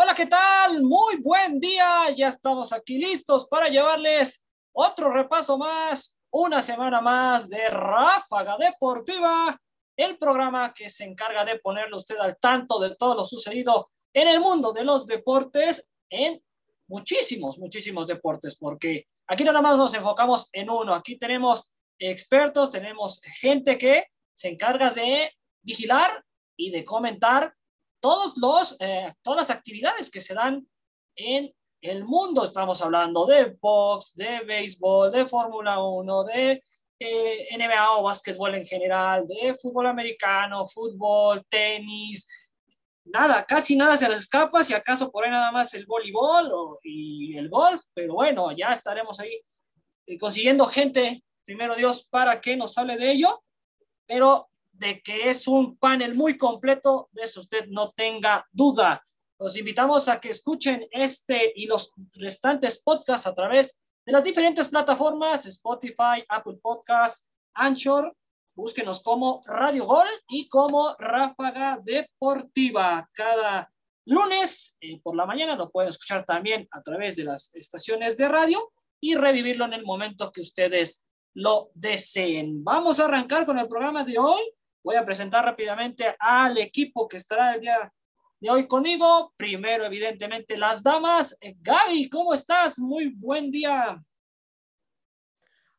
Hola, ¿qué tal? Muy buen día. Ya estamos aquí listos para llevarles otro repaso más, una semana más de Ráfaga Deportiva, el programa que se encarga de ponerle usted al tanto de todo lo sucedido en el mundo de los deportes, en muchísimos, muchísimos deportes, porque aquí nada más nos enfocamos en uno. Aquí tenemos expertos, tenemos gente que se encarga de vigilar y de comentar todos los, eh, todas las actividades que se dan en el mundo. Estamos hablando de box, de béisbol, de Fórmula 1, de eh, NBA o básquetbol en general, de fútbol americano, fútbol, tenis. Nada, casi nada se les escapa, si acaso por ahí nada más el voleibol o, y el golf, pero bueno, ya estaremos ahí eh, consiguiendo gente, primero Dios, para que nos hable de ello. Pero de que es un panel muy completo, de eso usted no tenga duda. Los invitamos a que escuchen este y los restantes podcasts a través de las diferentes plataformas, Spotify, Apple Podcasts, Anchor, búsquenos como Radio Gol y como Ráfaga Deportiva. Cada lunes eh, por la mañana lo pueden escuchar también a través de las estaciones de radio y revivirlo en el momento que ustedes lo deseen. Vamos a arrancar con el programa de hoy Voy a presentar rápidamente al equipo que estará el día de hoy conmigo. Primero, evidentemente, las damas. Eh, Gaby, ¿cómo estás? Muy buen día.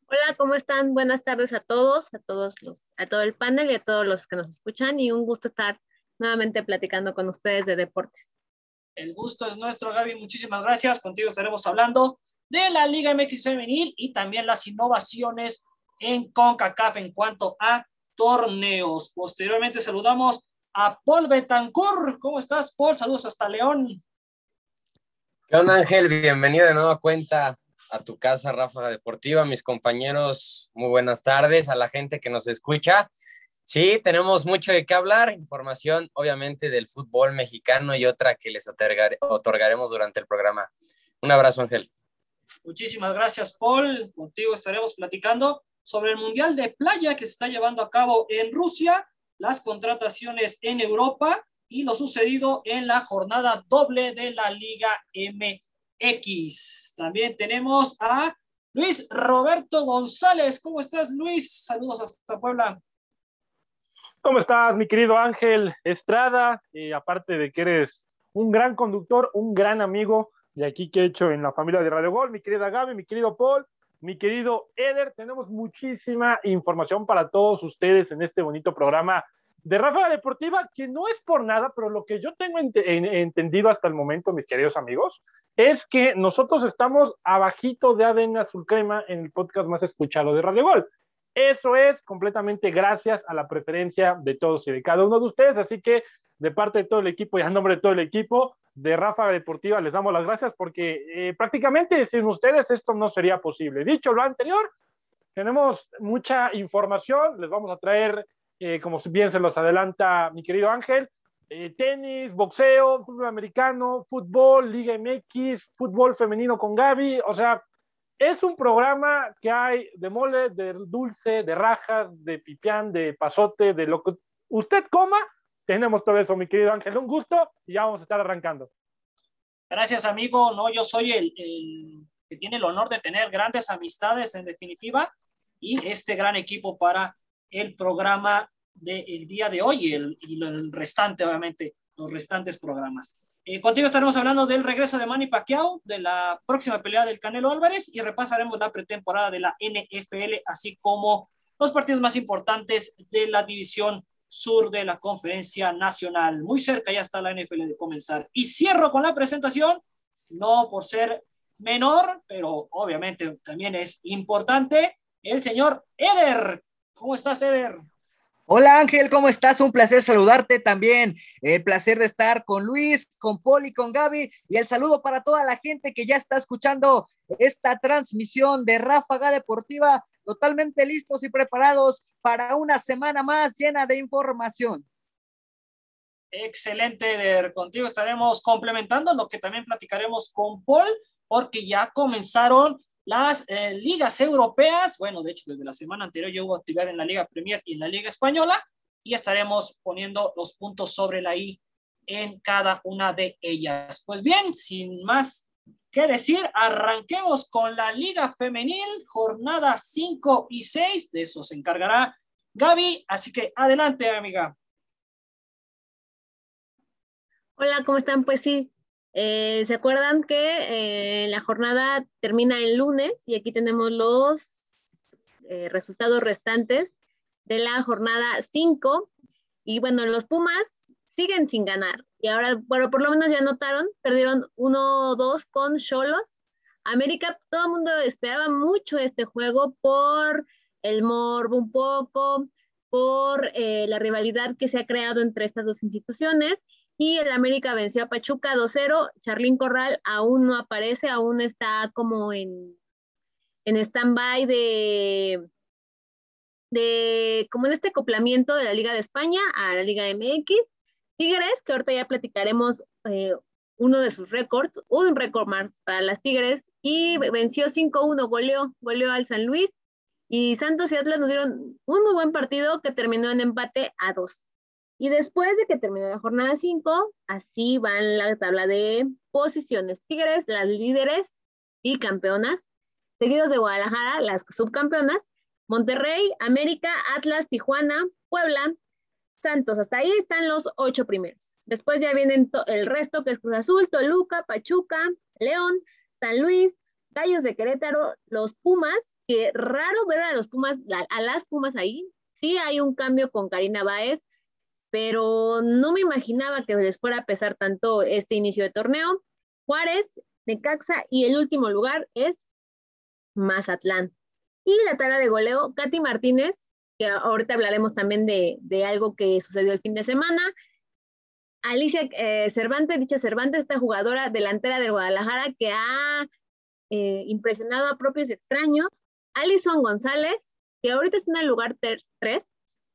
Hola, ¿cómo están? Buenas tardes a todos, a todos los, a todo el panel y a todos los que nos escuchan y un gusto estar nuevamente platicando con ustedes de deportes. El gusto es nuestro, Gaby. Muchísimas gracias. Contigo estaremos hablando de la Liga MX Femenil y también las innovaciones en CONCACAF en cuanto a torneos. Posteriormente saludamos a Paul Betancourt. ¿Cómo estás, Paul? Saludos hasta León. ¿Qué onda, Ángel? Bienvenido de nueva cuenta a tu casa, Ráfaga Deportiva. Mis compañeros, muy buenas tardes. A la gente que nos escucha. Sí, tenemos mucho de qué hablar. Información, obviamente, del fútbol mexicano y otra que les otorgaremos durante el programa. Un abrazo, Ángel. Muchísimas gracias, Paul. Contigo estaremos platicando sobre el Mundial de Playa que se está llevando a cabo en Rusia, las contrataciones en Europa y lo sucedido en la jornada doble de la Liga MX. También tenemos a Luis Roberto González. ¿Cómo estás, Luis? Saludos hasta Puebla. ¿Cómo estás, mi querido Ángel Estrada? Y aparte de que eres un gran conductor, un gran amigo de aquí que he hecho en la familia de Radio Gol, mi querida Gaby, mi querido Paul, mi querido Eder, tenemos muchísima información para todos ustedes en este bonito programa de Rafa Deportiva, que no es por nada, pero lo que yo tengo entendido hasta el momento, mis queridos amigos, es que nosotros estamos abajito de ADN Azul Crema en el podcast más escuchado de Radio Gol. Eso es completamente gracias a la preferencia de todos y de cada uno de ustedes, así que de parte de todo el equipo y a nombre de todo el equipo, de Rafa Deportiva. Les damos las gracias porque eh, prácticamente sin ustedes esto no sería posible. Dicho lo anterior, tenemos mucha información, les vamos a traer, eh, como bien se los adelanta mi querido Ángel, eh, tenis, boxeo, fútbol americano, fútbol, Liga MX, fútbol femenino con Gaby, o sea, es un programa que hay de mole, de dulce, de rajas, de pipián, de pasote, de lo que usted coma, tenemos todo eso, mi querido Ángel. Un gusto y ya vamos a estar arrancando. Gracias, amigo. No, yo soy el, que tiene el honor de tener grandes amistades, en definitiva, y este gran equipo para el programa del día de hoy y el, y el, restante, obviamente, los restantes programas. Eh, contigo estaremos hablando del regreso de Manny Pacquiao, de la próxima pelea del Canelo Álvarez y repasaremos la pretemporada de la NFL, así como los partidos más importantes de la división sur de la conferencia nacional. Muy cerca ya está la NFL de comenzar. Y cierro con la presentación, no por ser menor, pero obviamente también es importante, el señor Eder. ¿Cómo estás, Eder? Hola Ángel, ¿cómo estás? Un placer saludarte también. El placer de estar con Luis, con y con Gaby. Y el saludo para toda la gente que ya está escuchando esta transmisión de Ráfaga Deportiva, totalmente listos y preparados para una semana más llena de información. Excelente, Contigo estaremos complementando lo que también platicaremos con Paul, porque ya comenzaron las eh, ligas europeas, bueno, de hecho desde la semana anterior ya hubo actividad en la Liga Premier y en la Liga Española y estaremos poniendo los puntos sobre la I en cada una de ellas. Pues bien, sin más que decir, arranquemos con la Liga Femenil, jornada 5 y 6, de eso se encargará Gaby, así que adelante, amiga. Hola, ¿cómo están? Pues sí, eh, ¿se acuerdan que eh, la jornada termina el lunes y aquí tenemos los eh, resultados restantes de la jornada 5? Y bueno, los Pumas siguen sin ganar y ahora, bueno, por lo menos ya notaron, perdieron 1-2 con Cholos. América, todo el mundo esperaba mucho este juego por el morbo un poco, por la rivalidad que se ha creado entre estas dos instituciones y el América venció a Pachuca 2-0. Charlín Corral aún no aparece, aún está como en, en stand-by de, de, como en este acoplamiento de la Liga de España a la Liga MX. Tigres, que ahorita ya platicaremos eh, uno de sus récords, un récord más para las Tigres, y venció 5-1, goleó, goleó al San Luis. Y Santos y Atlas nos dieron un muy buen partido que terminó en empate a 2. Y después de que terminó la jornada 5, así va en la tabla de posiciones. Tigres, las líderes y campeonas, seguidos de Guadalajara, las subcampeonas, Monterrey, América, Atlas, Tijuana, Puebla, Santos. Hasta ahí están los ocho primeros. Después ya vienen el resto, que es Cruz Azul, Toluca, Pachuca, León, San Luis, Gallos de Querétaro, los Pumas, que raro ver a los Pumas, a las Pumas ahí. Sí hay un cambio con Karina Báez, pero no me imaginaba que les fuera a pesar tanto este inicio de torneo. Juárez, Necaxa y el último lugar es Mazatlán. Y la tara de goleo, Katy Martínez, que ahorita hablaremos también de, algo que sucedió el fin de semana. Alicia eh, Cervantes, dicha Cervantes, esta jugadora delantera del Guadalajara que ha eh, impresionado a propios extraños. Alison González, que ahorita está en el lugar 3,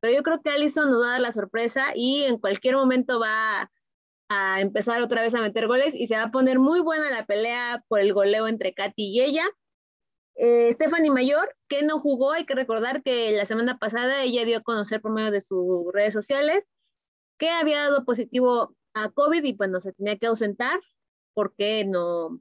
pero yo creo que Allison nos va a dar la sorpresa y en cualquier momento va a empezar otra vez a meter goles y se va a poner muy buena la pelea por el goleo entre Katy y ella. Eh, Stephanie Mayor, que no jugó, hay que recordar que la semana pasada ella dio a conocer por medio de sus redes sociales que había dado positivo a COVID y no se tenía que ausentar porque no,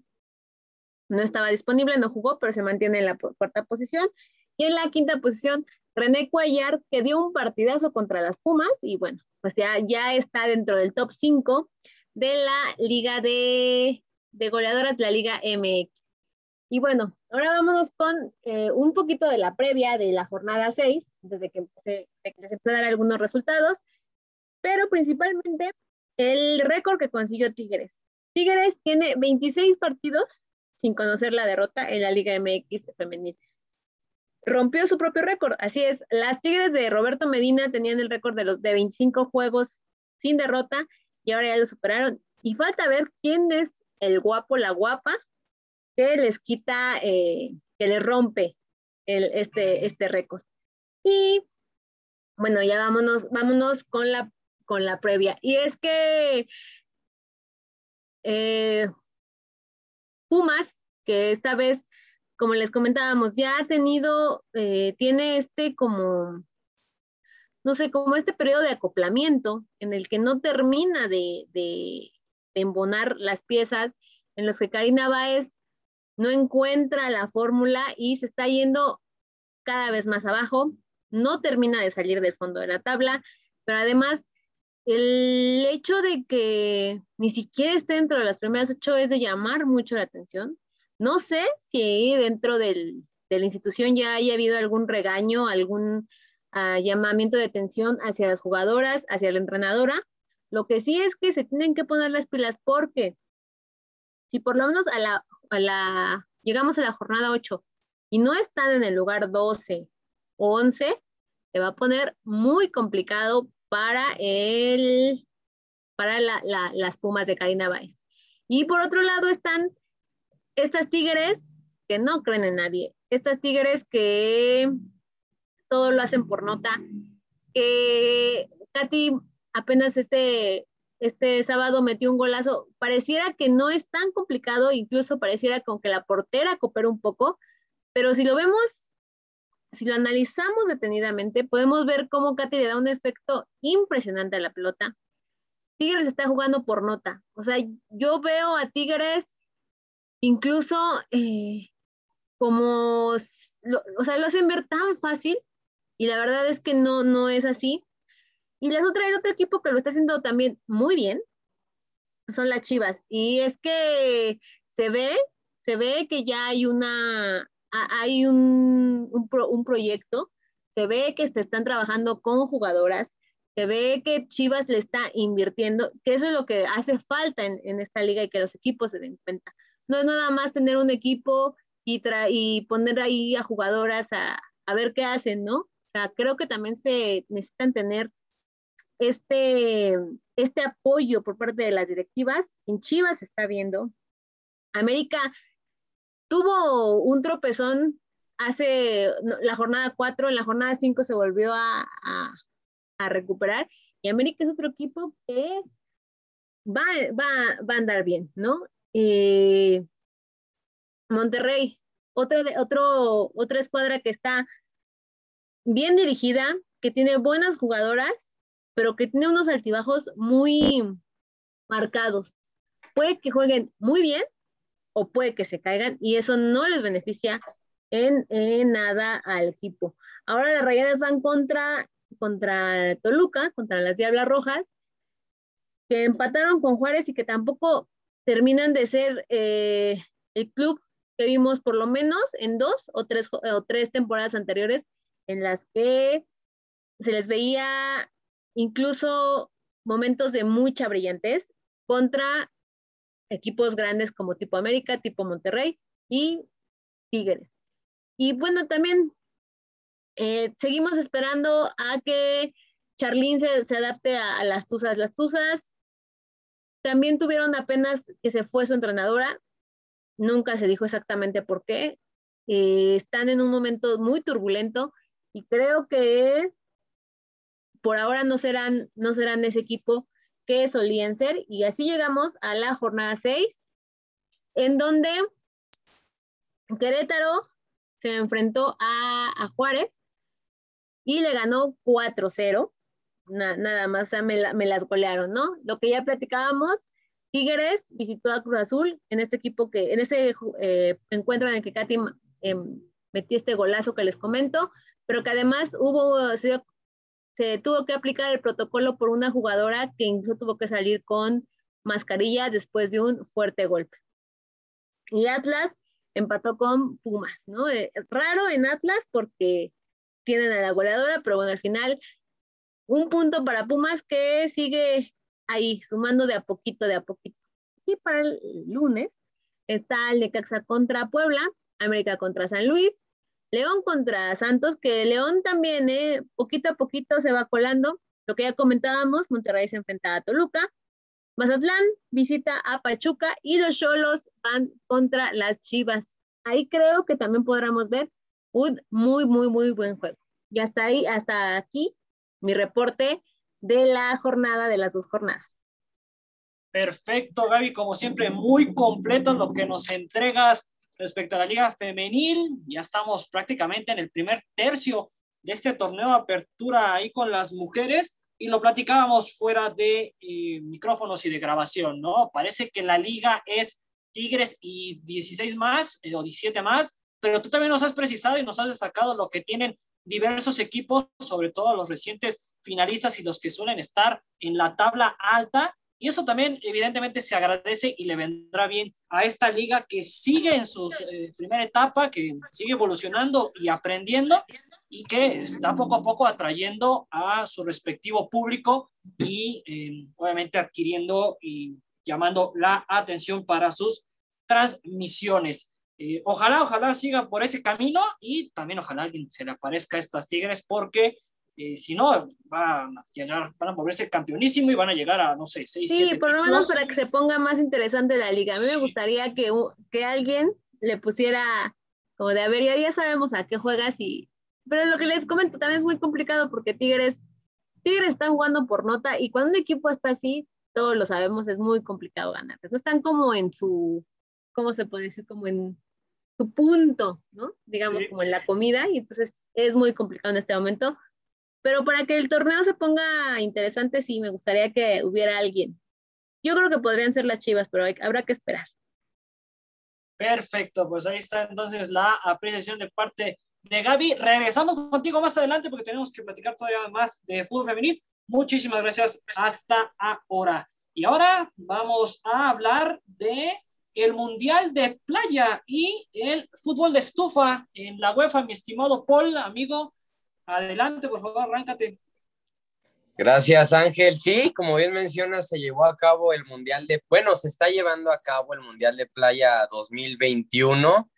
no estaba disponible, no jugó, pero se mantiene en la cuarta posición. Y en la quinta posición René Cuellar, que dio un partidazo contra las Pumas y bueno, pues ya, ya está dentro del top 5 de la liga de, de goleadoras, la liga MX. Y bueno, ahora vámonos con eh, un poquito de la previa de la jornada 6, desde que empecé, les empecé a dar algunos resultados, pero principalmente el récord que consiguió Tigres. Tigres tiene 26 partidos sin conocer la derrota en la Liga MX femenil rompió su propio récord. Así es, las Tigres de Roberto Medina tenían el récord de los de 25 juegos sin derrota y ahora ya lo superaron. Y falta ver quién es el guapo, la guapa, que les quita, eh, que les rompe este, este récord. Y bueno, ya vámonos, vámonos con la, con la previa. Y es que eh, Pumas, que esta vez como les comentábamos, ya ha tenido, eh, tiene este como, no sé, como este periodo de acoplamiento en el que no termina de, de, embonar las piezas, en los que Karina Báez no encuentra la fórmula y se está yendo cada vez más abajo, no termina de salir del fondo de la tabla, pero además el hecho de que ni siquiera esté dentro de las primeras ocho es de llamar mucho la atención. No sé si dentro de la institución ya haya habido algún regaño, algún ah, llamamiento de atención hacia las jugadoras, hacia la entrenadora. Lo que sí es que se tienen que poner las pilas porque si por lo menos a la, a la llegamos a la jornada 8 y no están en el lugar 12 o 11, se va a poner muy complicado para el para las Pumas de Karina Báez. Y por otro lado están estas tigres que no creen en nadie, estas tigres que todo lo hacen por nota, que Katy apenas este, este sábado metió un golazo, pareciera que no es tan complicado, incluso pareciera con que la portera coopera un poco, pero si lo vemos, si lo analizamos detenidamente, podemos ver cómo Katy le da un efecto impresionante a la pelota. Tigres está jugando por nota. O sea, yo veo a Tigres incluso eh, como, o sea, lo hacen ver tan fácil y la verdad es que no, no es así. Y las otras, hay otro equipo que lo está haciendo también muy bien, son las Chivas. Y es que se ve, se ve que ya hay una, hay un, un, proyecto, se ve que se están trabajando con jugadoras, se ve que Chivas le está invirtiendo, que eso es lo que hace falta en, en esta liga y que los equipos se den cuenta. No es nada más tener un equipo y, y poner ahí a jugadoras a, a ver qué hacen, ¿no? O sea, creo que también se necesitan tener este, este apoyo por parte de las directivas. En Chivas se está viendo. América tuvo un tropezón hace la jornada 4, en la jornada 5 se volvió a, a, recuperar y América es otro equipo que va, va, va a andar bien, ¿no? Eh, Monterrey, otra, otra escuadra que está bien dirigida, que tiene buenas jugadoras, pero que tiene unos altibajos muy marcados. Puede que jueguen muy bien o puede que se caigan y eso no les beneficia en, nada al equipo. Ahora las Rayadas van contra, contra Toluca, contra las Diablas Rojas, que empataron con Juárez y que tampoco terminan de ser eh, el club que vimos por lo menos en dos o tres, o tres temporadas anteriores en las que se les veía incluso momentos de mucha brillantez contra equipos grandes como tipo América, tipo Monterrey y Tigres. Y bueno, también eh, seguimos esperando a que Charlín se, adapte a, las Tuzas. Las Tuzas también tuvieron apenas que se fue su entrenadora, nunca se dijo exactamente por qué. Eh, están en un momento muy turbulento y creo que por ahora no serán, no serán ese equipo que solían ser. Y así llegamos a la jornada 6, en donde Querétaro se enfrentó a, Juárez y le ganó 4-0. Nada más, me, me, las golearon, ¿no? Lo que ya platicábamos, Tigres visitó a Cruz Azul en este equipo que, en ese eh, encuentro en el que Katy em, metió este golazo que les comento, pero que además hubo, se tuvo que aplicar el protocolo por una jugadora que incluso tuvo que salir con mascarilla después de un fuerte golpe. Y Atlas empató con Pumas, ¿no? Eh, raro en Atlas porque tienen a la goleadora, pero bueno, al final un punto para Pumas que sigue ahí, sumando de a poquito, de a poquito. Y para el lunes está el Necaxa contra Puebla, América contra San Luis, León contra Santos, que León también, eh, poquito a poquito se va colando. Lo que ya comentábamos, Monterrey se enfrenta a Toluca. Mazatlán visita a Pachuca y los Cholos van contra las Chivas. Ahí creo que también podremos ver un muy, muy, muy buen juego. Y hasta ahí, hasta aquí, mi reporte de la jornada, de las dos jornadas. Perfecto, Gaby, como siempre, muy completo lo que nos entregas respecto a la liga femenil, ya estamos prácticamente en el primer tercio de este torneo de apertura ahí con las mujeres y lo platicábamos fuera de eh, micrófonos y de grabación, ¿no? Parece que la liga es Tigres y 16 más eh, o 17 más, pero tú también nos has precisado y nos has destacado lo que tienen diversos equipos, sobre todo los recientes finalistas y los que suelen estar en la tabla alta y eso también evidentemente se agradece y le vendrá bien a esta liga que sigue en su eh, primera etapa, que sigue evolucionando y aprendiendo y que está poco a poco atrayendo a su respectivo público y eh, obviamente adquiriendo y llamando la atención para sus transmisiones. Eh, ojalá, ojalá siga por ese camino y también ojalá alguien se le aparezca a estas Tigres porque eh, si no, van a llegar, van a moverse campeonísimo y van a llegar a, no sé, 6, Sí, por lo menos para que se ponga más interesante la liga. A mí me gustaría que, que alguien le pusiera como de, a ver, ya, ya sabemos a qué juegas y... Pero lo que les comento también es muy complicado porque Tigres, Tigres está jugando por nota y cuando un equipo está así, todos lo sabemos, es muy complicado ganar. No están como en su, ¿cómo se puede decir? Como en su punto, ¿no? Digamos, como en la comida y entonces es muy complicado en este momento Pero para que el torneo se ponga interesante, sí, me gustaría que hubiera alguien. Yo creo que podrían ser las Chivas, pero habrá que esperar. Perfecto, pues ahí está entonces la apreciación de parte de Gaby. Regresamos contigo más adelante porque tenemos que platicar todavía más de fútbol femenil. Muchísimas gracias hasta ahora. Y ahora vamos a hablar de el Mundial de Playa y el fútbol de estufa en la UEFA, mi estimado Paul, amigo. Adelante, por favor, arráncate. Gracias, Ángel. Sí, como bien mencionas, se llevó a cabo el Mundial de, bueno, se está llevando a cabo el Mundial de Playa 2021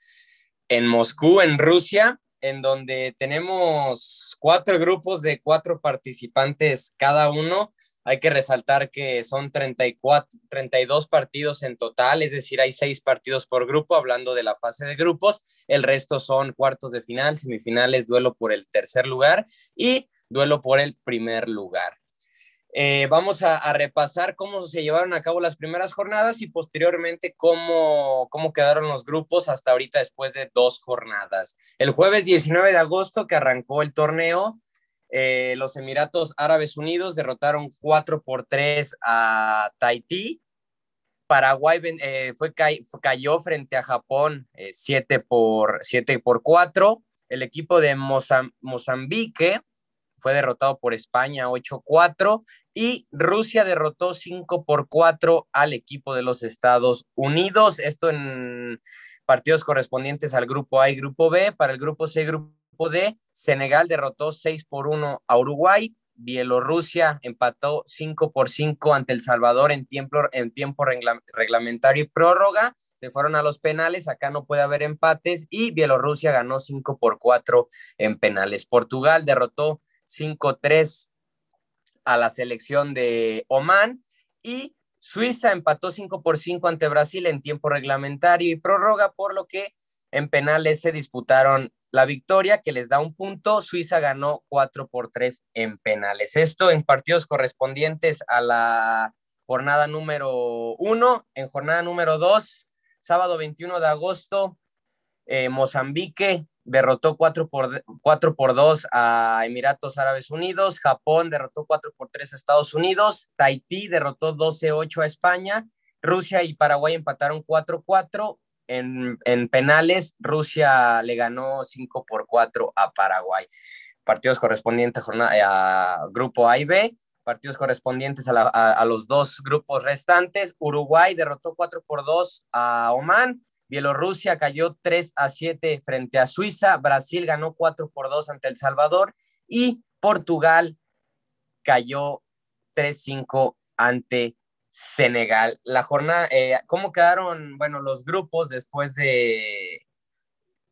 en Moscú, en Rusia, en donde tenemos cuatro grupos de cuatro participantes cada uno hay que resaltar que son 34, 32 partidos en total, es decir, hay seis partidos por grupo, hablando de la fase de grupos. El resto son cuartos de final, semifinales, duelo por el tercer lugar y duelo por el primer lugar. Eh, vamos a, repasar cómo se llevaron a cabo las primeras jornadas y posteriormente cómo, cómo quedaron los grupos hasta ahorita después de dos jornadas. El jueves 19 de agosto que arrancó el torneo, eh, los Emiratos Árabes Unidos derrotaron 4 por 3 a Tahití. Paraguay eh, fue, cayó frente a Japón 7 eh, por, 7 por 4. El equipo de Mozambique fue derrotado por España 8-4 y Rusia derrotó 5 por 4 al equipo de los Estados Unidos. Esto en partidos correspondientes al grupo A y grupo B. Para el grupo C y grupo D, Senegal derrotó 6 por 1 a Uruguay, Bielorrusia empató 5 por 5 ante El Salvador en tiempo, en tiempo reglamentario y prórroga. Se fueron a los penales, acá no puede haber empates y Bielorrusia ganó 5 por 4 en penales. Portugal derrotó 5-3 a la selección de Oman y Suiza empató 5 por 5 ante Brasil en tiempo reglamentario y prórroga, por lo que en penales se disputaron la victoria que les da un punto. Suiza ganó 4 por 3 en penales. Esto en partidos correspondientes a la jornada número 1. En jornada número 2, sábado 21 de agosto, eh, Mozambique derrotó 4 por, 4 por 2 a Emiratos Árabes Unidos. Japón derrotó 4 por 3 a Estados Unidos. Tahití derrotó 12-8 a España. Rusia y Paraguay empataron 4-4 en, penales, Rusia le ganó 5 por 4 a Paraguay. Partidos correspondientes a, grupo A y B, partidos correspondientes a, los dos grupos restantes. Uruguay derrotó 4 por 2 a Oman. Bielorrusia cayó 3 a 7 frente a Suiza. Brasil ganó 4 por 2 ante El Salvador. Y Portugal cayó 3-5 ante Senegal. La jornada, eh, ¿cómo quedaron, bueno, los grupos después de,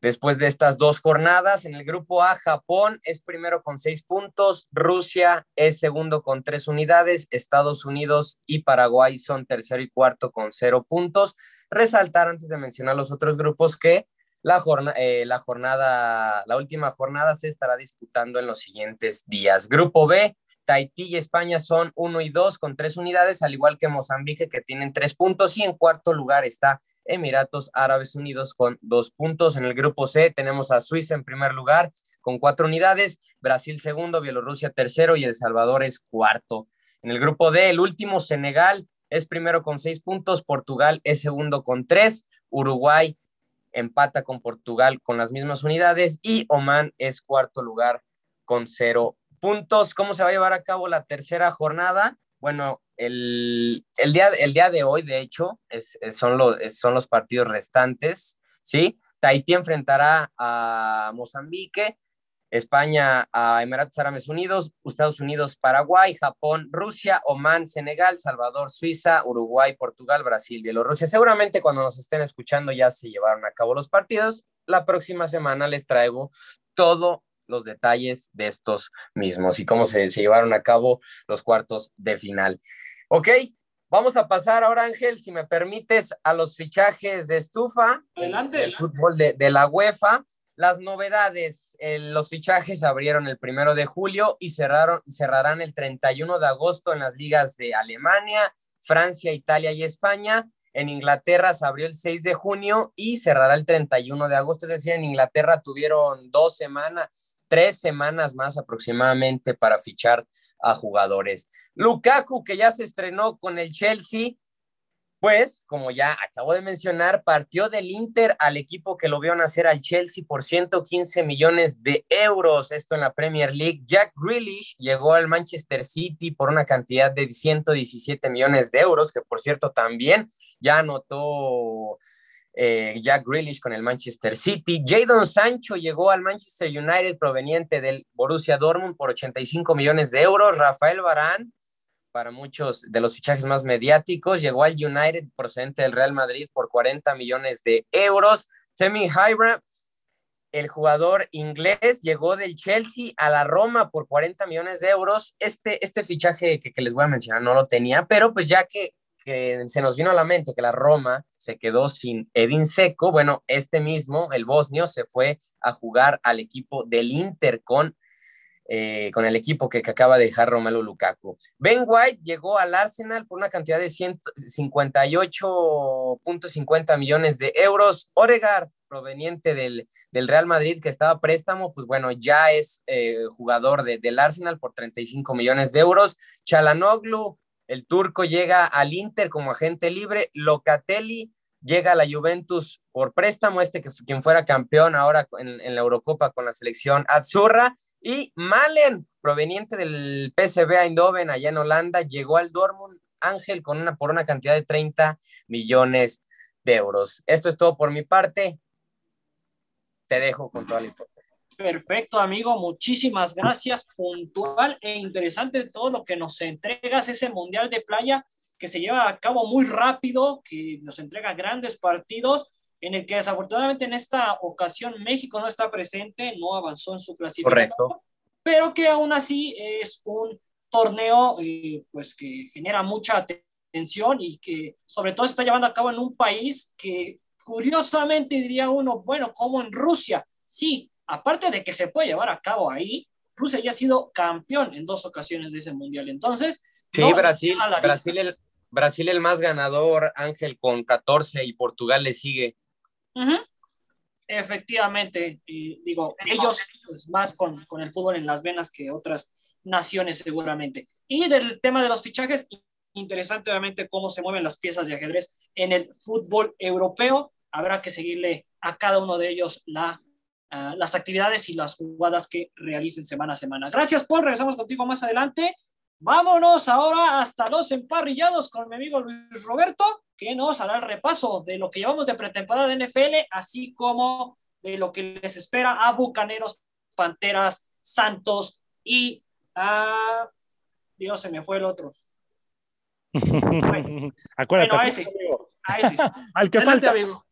después de estas dos jornadas? En el grupo A, Japón es primero con seis puntos, Rusia es segundo con tres unidades, Estados Unidos y Paraguay son tercero y cuarto con cero puntos. Resaltar antes de mencionar los otros grupos que la, eh, la jornada, la última jornada se estará disputando en los siguientes días. Grupo B, Tahití y España son uno y dos con tres unidades, al igual que Mozambique, que tienen tres puntos. Y en cuarto lugar está Emiratos Árabes Unidos con dos puntos. En el grupo C tenemos a Suiza en primer lugar con cuatro unidades, Brasil segundo, Bielorrusia tercero y El Salvador es cuarto. En el grupo D, el último, Senegal, es primero con seis puntos, Portugal es segundo con tres, Uruguay empata con Portugal con las mismas unidades y Oman es cuarto lugar con cero puntos. ¿Cómo se va a llevar a cabo la tercera jornada? Bueno, el, día, el día de hoy, de hecho, es, son, los, son los partidos restantes, ¿sí? Tahití enfrentará a Mozambique, España a Emiratos Árabes Unidos, Estados Unidos, Paraguay, Japón, Rusia, Omán, Senegal, Salvador, Suiza, Uruguay, Portugal, Brasil, Bielorrusia. Seguramente cuando nos estén escuchando ya se llevaron a cabo los partidos. La próxima semana les traigo todo los detalles de estos mismos y cómo se, llevaron a cabo los cuartos de final. Ok, vamos a pasar ahora, Ángel, si me permites, a los fichajes de estufa, Adelante. el fútbol de, la UEFA. Las novedades, los fichajes abrieron el primero de julio y cerraron, cerrarán el 31 de agosto en las ligas de Alemania, Francia, Italia y España. En Inglaterra se abrió el 6 de junio y cerrará el 31 de agosto, es decir, en Inglaterra tuvieron dos semanas, tres semanas más aproximadamente para fichar a jugadores. Lukaku, que ya se estrenó con el Chelsea, pues, como ya acabo de mencionar, partió del Inter al equipo que lo vio nacer al Chelsea por 115 millones de euros, esto en la Premier League. Jack Grealish llegó al Manchester City por una cantidad de 117 millones de euros, que por cierto también ya anotó eh, Jack Grealish con el Manchester City. Jadon Sancho llegó al Manchester United proveniente del Borussia Dortmund por 85 millones de euros. Rafael Barán para muchos de los fichajes más mediáticos. Llegó al United procedente del Real Madrid por 40 millones de euros. Semi Hybra, el jugador inglés, llegó del Chelsea a la Roma por 40 millones de euros. Este, este fichaje que, que les voy a mencionar no lo tenía, pero pues ya que, que, se nos vino a la mente que la Roma se quedó sin Edin Seco, bueno, este mismo, el bosnio, se fue a jugar al equipo del Inter con eh, con el equipo que, acaba de dejar Romelu Lukaku. Ben White llegó al Arsenal por una cantidad de 58.50 millones de euros. Oregard, proveniente del, Real Madrid, que estaba préstamo, pues bueno, ya es eh, jugador del Arsenal por 35 millones de euros. Chalanoglu, el turco, llega al Inter como agente libre. Locatelli llega a la Juventus por préstamo, este que quien fuera campeón ahora en, la Eurocopa con la selección Azzurra. Y Malen, proveniente del PSV Eindhoven, allá en Holanda, llegó al Dortmund Ángel con una, por una cantidad de 30 millones de euros. Esto es todo por mi parte. Te dejo con toda la información. Perfecto, amigo. Muchísimas gracias. Puntual e interesante todo lo que nos entregas, ese Mundial de Playa que se lleva a cabo muy rápido, que nos entrega grandes partidos en el que desafortunadamente en esta ocasión México no está presente, no avanzó en su clasificación, Correcto. pero que aún así es un torneo eh, pues que genera mucha atención y que sobre todo se está llevando a cabo en un país que curiosamente diría uno, bueno, como en Rusia, sí, aparte de que se puede llevar a cabo ahí, Rusia ya ha sido campeón en dos ocasiones de ese mundial, entonces... Sí, Brasil, Brasil el, Brasil el más ganador, Ángel, con 14 y Portugal le sigue. Efectivamente, digo, ellos pues, más con, con, el fútbol en las venas que otras naciones seguramente. Y del tema de los fichajes, interesante obviamente cómo se mueven las piezas de ajedrez en el fútbol europeo. Habrá que seguirle a cada uno de ellos la, uh, las actividades y las jugadas que realicen semana a semana. Gracias, Paul. Regresamos contigo más adelante. Vámonos ahora hasta los emparrillados con mi amigo Luis Roberto que nos hará el repaso de lo que llevamos de pretemporada de NFL, así como de lo que les espera a Bucaneros, Panteras, Santos y a... Dios, se me fue el otro. Acuérdate. a ese. A ese. Al que Adelante, falta. amigo.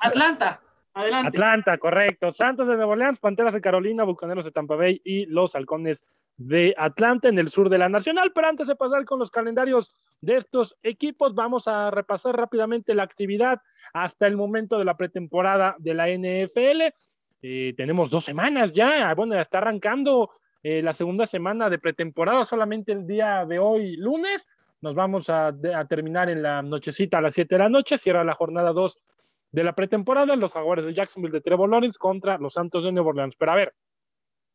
Atlanta. Atlanta, correcto. Santos de Nueva Orleans, Panteras de Carolina, Bucaneros de Tampa Bay y los Halcones de Atlanta en el sur de la Nacional. Pero antes de pasar con los calendarios de estos equipos, vamos a repasar rápidamente la actividad hasta el momento de la pretemporada de la NFL. Eh, tenemos dos semanas ya, bueno, ya está arrancando eh, la segunda semana de pretemporada, solamente el día de hoy, lunes. Nos vamos a, a terminar en la nochecita a las 7 de la noche, cierra la jornada 2 de la pretemporada, los Jaguares de Jacksonville de Trevor Lawrence contra los Santos de Nueva Orleans. Pero a ver,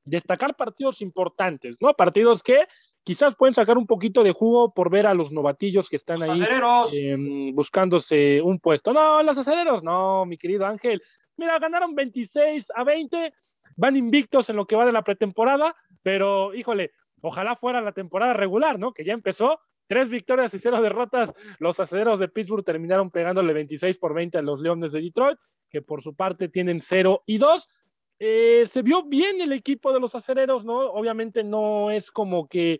destacar partidos importantes, ¿no? Partidos que quizás pueden sacar un poquito de jugo por ver a los novatillos que están ahí eh, buscándose un puesto. No, los aceleros, no, mi querido Ángel. Mira, ganaron 26 a 20, van invictos en lo que va de la pretemporada, pero híjole, ojalá fuera la temporada regular, ¿no? Que ya empezó. Tres victorias y cero derrotas. Los aceleros de Pittsburgh terminaron pegándole 26 por 20 a los Leones de Detroit, que por su parte tienen 0 y 2. Eh, se vio bien el equipo de los acereros, ¿no? Obviamente no es como que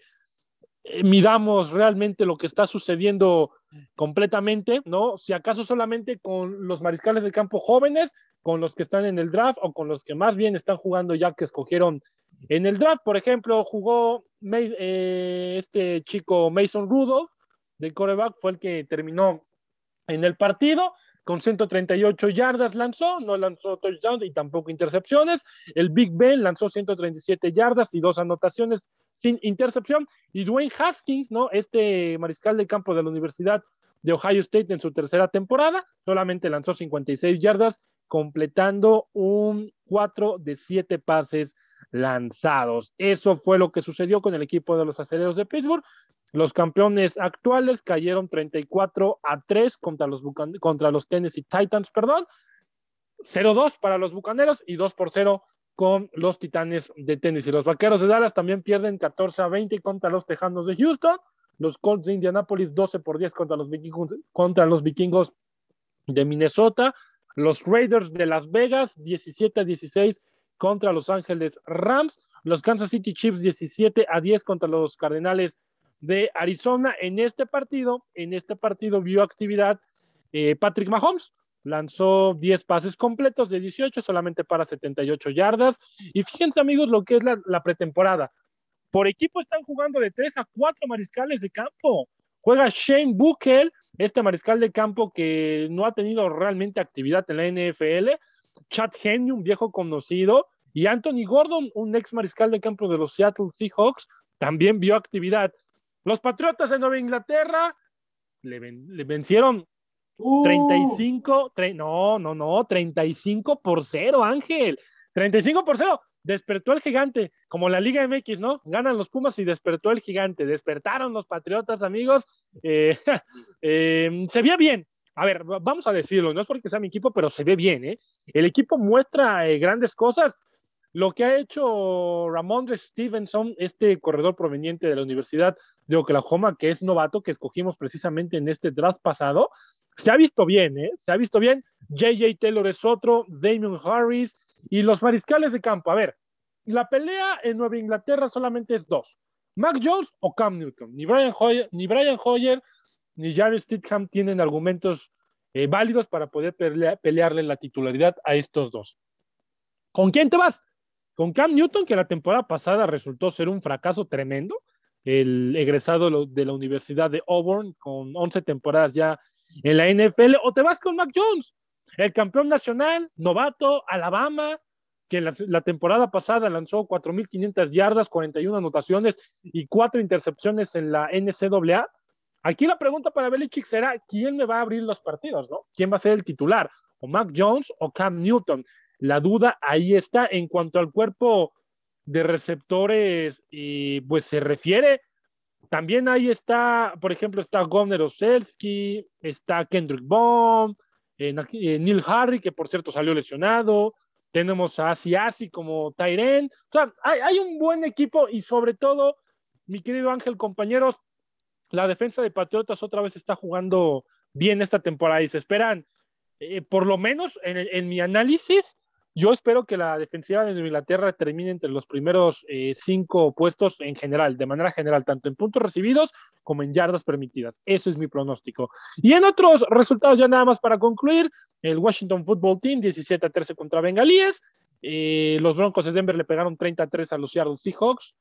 eh, midamos realmente lo que está sucediendo completamente, ¿no? Si acaso solamente con los mariscales de campo jóvenes, con los que están en el draft o con los que más bien están jugando ya que escogieron en el draft. Por ejemplo, jugó eh, este chico Mason Rudolph de coreback, fue el que terminó en el partido con 138 yardas lanzó, no lanzó touchdowns y tampoco intercepciones. El Big Ben lanzó 137 yardas y dos anotaciones sin intercepción. Y Dwayne Haskins, ¿no? Este mariscal de campo de la Universidad de Ohio State en su tercera temporada, solamente lanzó 56 yardas completando un 4 de 7 pases lanzados. Eso fue lo que sucedió con el equipo de los aceleros de Pittsburgh. Los campeones actuales cayeron 34 a 3 contra los, contra los Tennessee Titans, perdón. 0-2 para los Bucaneros y 2 por 0 con los Titanes de Tennessee. Los Vaqueros de Dallas también pierden 14 a 20 contra los Tejanos de Houston. Los Colts de Indianapolis 12 por 10 contra los vikingos, contra los vikingos de Minnesota. Los Raiders de Las Vegas 17 a 16 contra Los Ángeles Rams. Los Kansas City Chiefs 17 a 10 contra los Cardenales de Arizona. En este partido, en este partido vio actividad eh, Patrick Mahomes. Lanzó 10 pases completos de 18 solamente para 78 yardas. Y fíjense amigos lo que es la, pretemporada. Por equipo están jugando de 3 a 4 mariscales de campo. Juega Shane Buchel, este mariscal de campo que no ha tenido realmente actividad en la NFL. Chad Henne, un viejo conocido. Y Anthony Gordon, un ex mariscal de campo de los Seattle Seahawks, también vio actividad. Los Patriotas de Nueva Inglaterra le, vencieron 35, uh. no, no, no, 35 por 0, Ángel. 35 por 0. Despertó el gigante, como la Liga MX, ¿no? Ganan los Pumas y despertó el gigante. Despertaron los Patriotas, amigos. Eh, eh, se veía bien. A ver, vamos a decirlo, no es porque sea mi equipo, pero se ve bien, ¿eh? El equipo muestra eh, grandes cosas. Lo que ha hecho Ramondre Stevenson, este corredor proveniente de la Universidad de Oklahoma, que es novato, que escogimos precisamente en este draft pasado, se ha visto bien, ¿eh? Se ha visto bien. JJ Taylor es otro, Damon Harris y los mariscales de campo. A ver, la pelea en Nueva Inglaterra solamente es dos. Mac Jones o Cam Newton. Ni Brian Hoyer, ni, Brian Hoyer, ni Jared Stidham tienen argumentos eh, válidos para poder pelearle la titularidad a estos dos. ¿Con quién te vas? Con Cam Newton, que la temporada pasada resultó ser un fracaso tremendo, el egresado de la Universidad de Auburn, con 11 temporadas ya en la NFL, o te vas con Mac Jones, el campeón nacional, novato, Alabama, que la, temporada pasada lanzó 4.500 yardas, 41 anotaciones y 4 intercepciones en la NCAA. Aquí la pregunta para Belichick será, ¿quién me va a abrir los partidos? ¿no? ¿Quién va a ser el titular? ¿O Mac Jones o Cam Newton? La duda ahí está. En cuanto al cuerpo de receptores, y pues se refiere, también ahí está, por ejemplo, está Govner Oselski, está Kendrick Baum, eh, eh, Neil Harry, que por cierto salió lesionado, tenemos a Asi Asi como Tyren, o sea, hay, hay, un buen equipo y sobre todo, mi querido Ángel, compañeros, la defensa de Patriotas otra vez está jugando bien esta temporada y se esperan, eh, por lo menos en, en mi análisis, yo espero que la defensiva de Inglaterra termine entre los primeros eh, cinco puestos en general, de manera general, tanto en puntos recibidos como en yardas permitidas. Eso es mi pronóstico. Y en otros resultados, ya nada más para concluir, el Washington Football Team 17 a 13 contra Bengalíes. Eh, los Broncos de Denver le pegaron 30 a 3 a los Seattle Seahawks.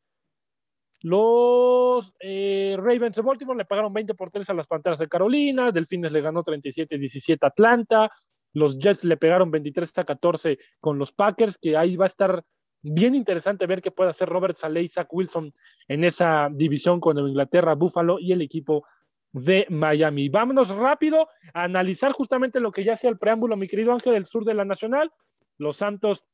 Los eh, Ravens de Baltimore le pagaron 20 por 3 a las Panteras de Carolina. Delfines le ganó 37 17 a Atlanta. Los Jets le pegaron 23 a 14 con los Packers, que ahí va a estar bien interesante ver qué puede hacer Robert Saleh y Zach Wilson en esa división con Inglaterra, Buffalo y el equipo de Miami. Vámonos rápido a analizar justamente lo que ya hacía el preámbulo, mi querido Ángel, del sur de la Nacional. Los Santos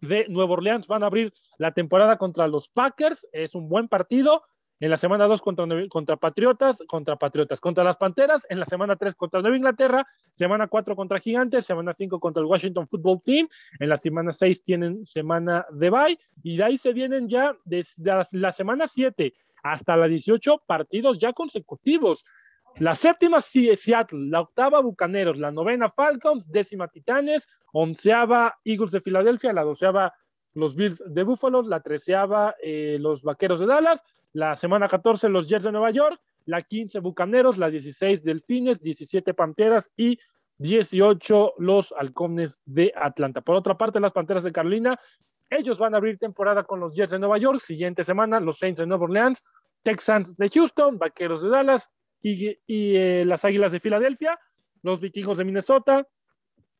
de Nueva Orleans van a abrir la temporada contra los Packers. Es un buen partido en la semana 2 contra, contra Patriotas, contra Patriotas, contra las Panteras, en la semana 3 contra Nueva Inglaterra, semana 4 contra Gigantes, semana 5 contra el Washington Football Team, en la semana 6 tienen semana de bye, y de ahí se vienen ya desde la semana 7 hasta la 18 partidos ya consecutivos. La séptima Seattle, la octava Bucaneros, la novena Falcons, décima Titanes, onceava Eagles de Filadelfia, la doceava los Bills de Buffalo, la treceava eh, los Vaqueros de Dallas, la semana 14 los Jets de Nueva York, la 15 Bucaneros, la 16 Delfines, 17 Panteras y 18 los Halcones de Atlanta. Por otra parte, las Panteras de Carolina, ellos van a abrir temporada con los Jets de Nueva York, siguiente semana los Saints de Nueva Orleans, Texans de Houston, Vaqueros de Dallas y, eh, las Águilas de Filadelfia, los Vikingos de Minnesota,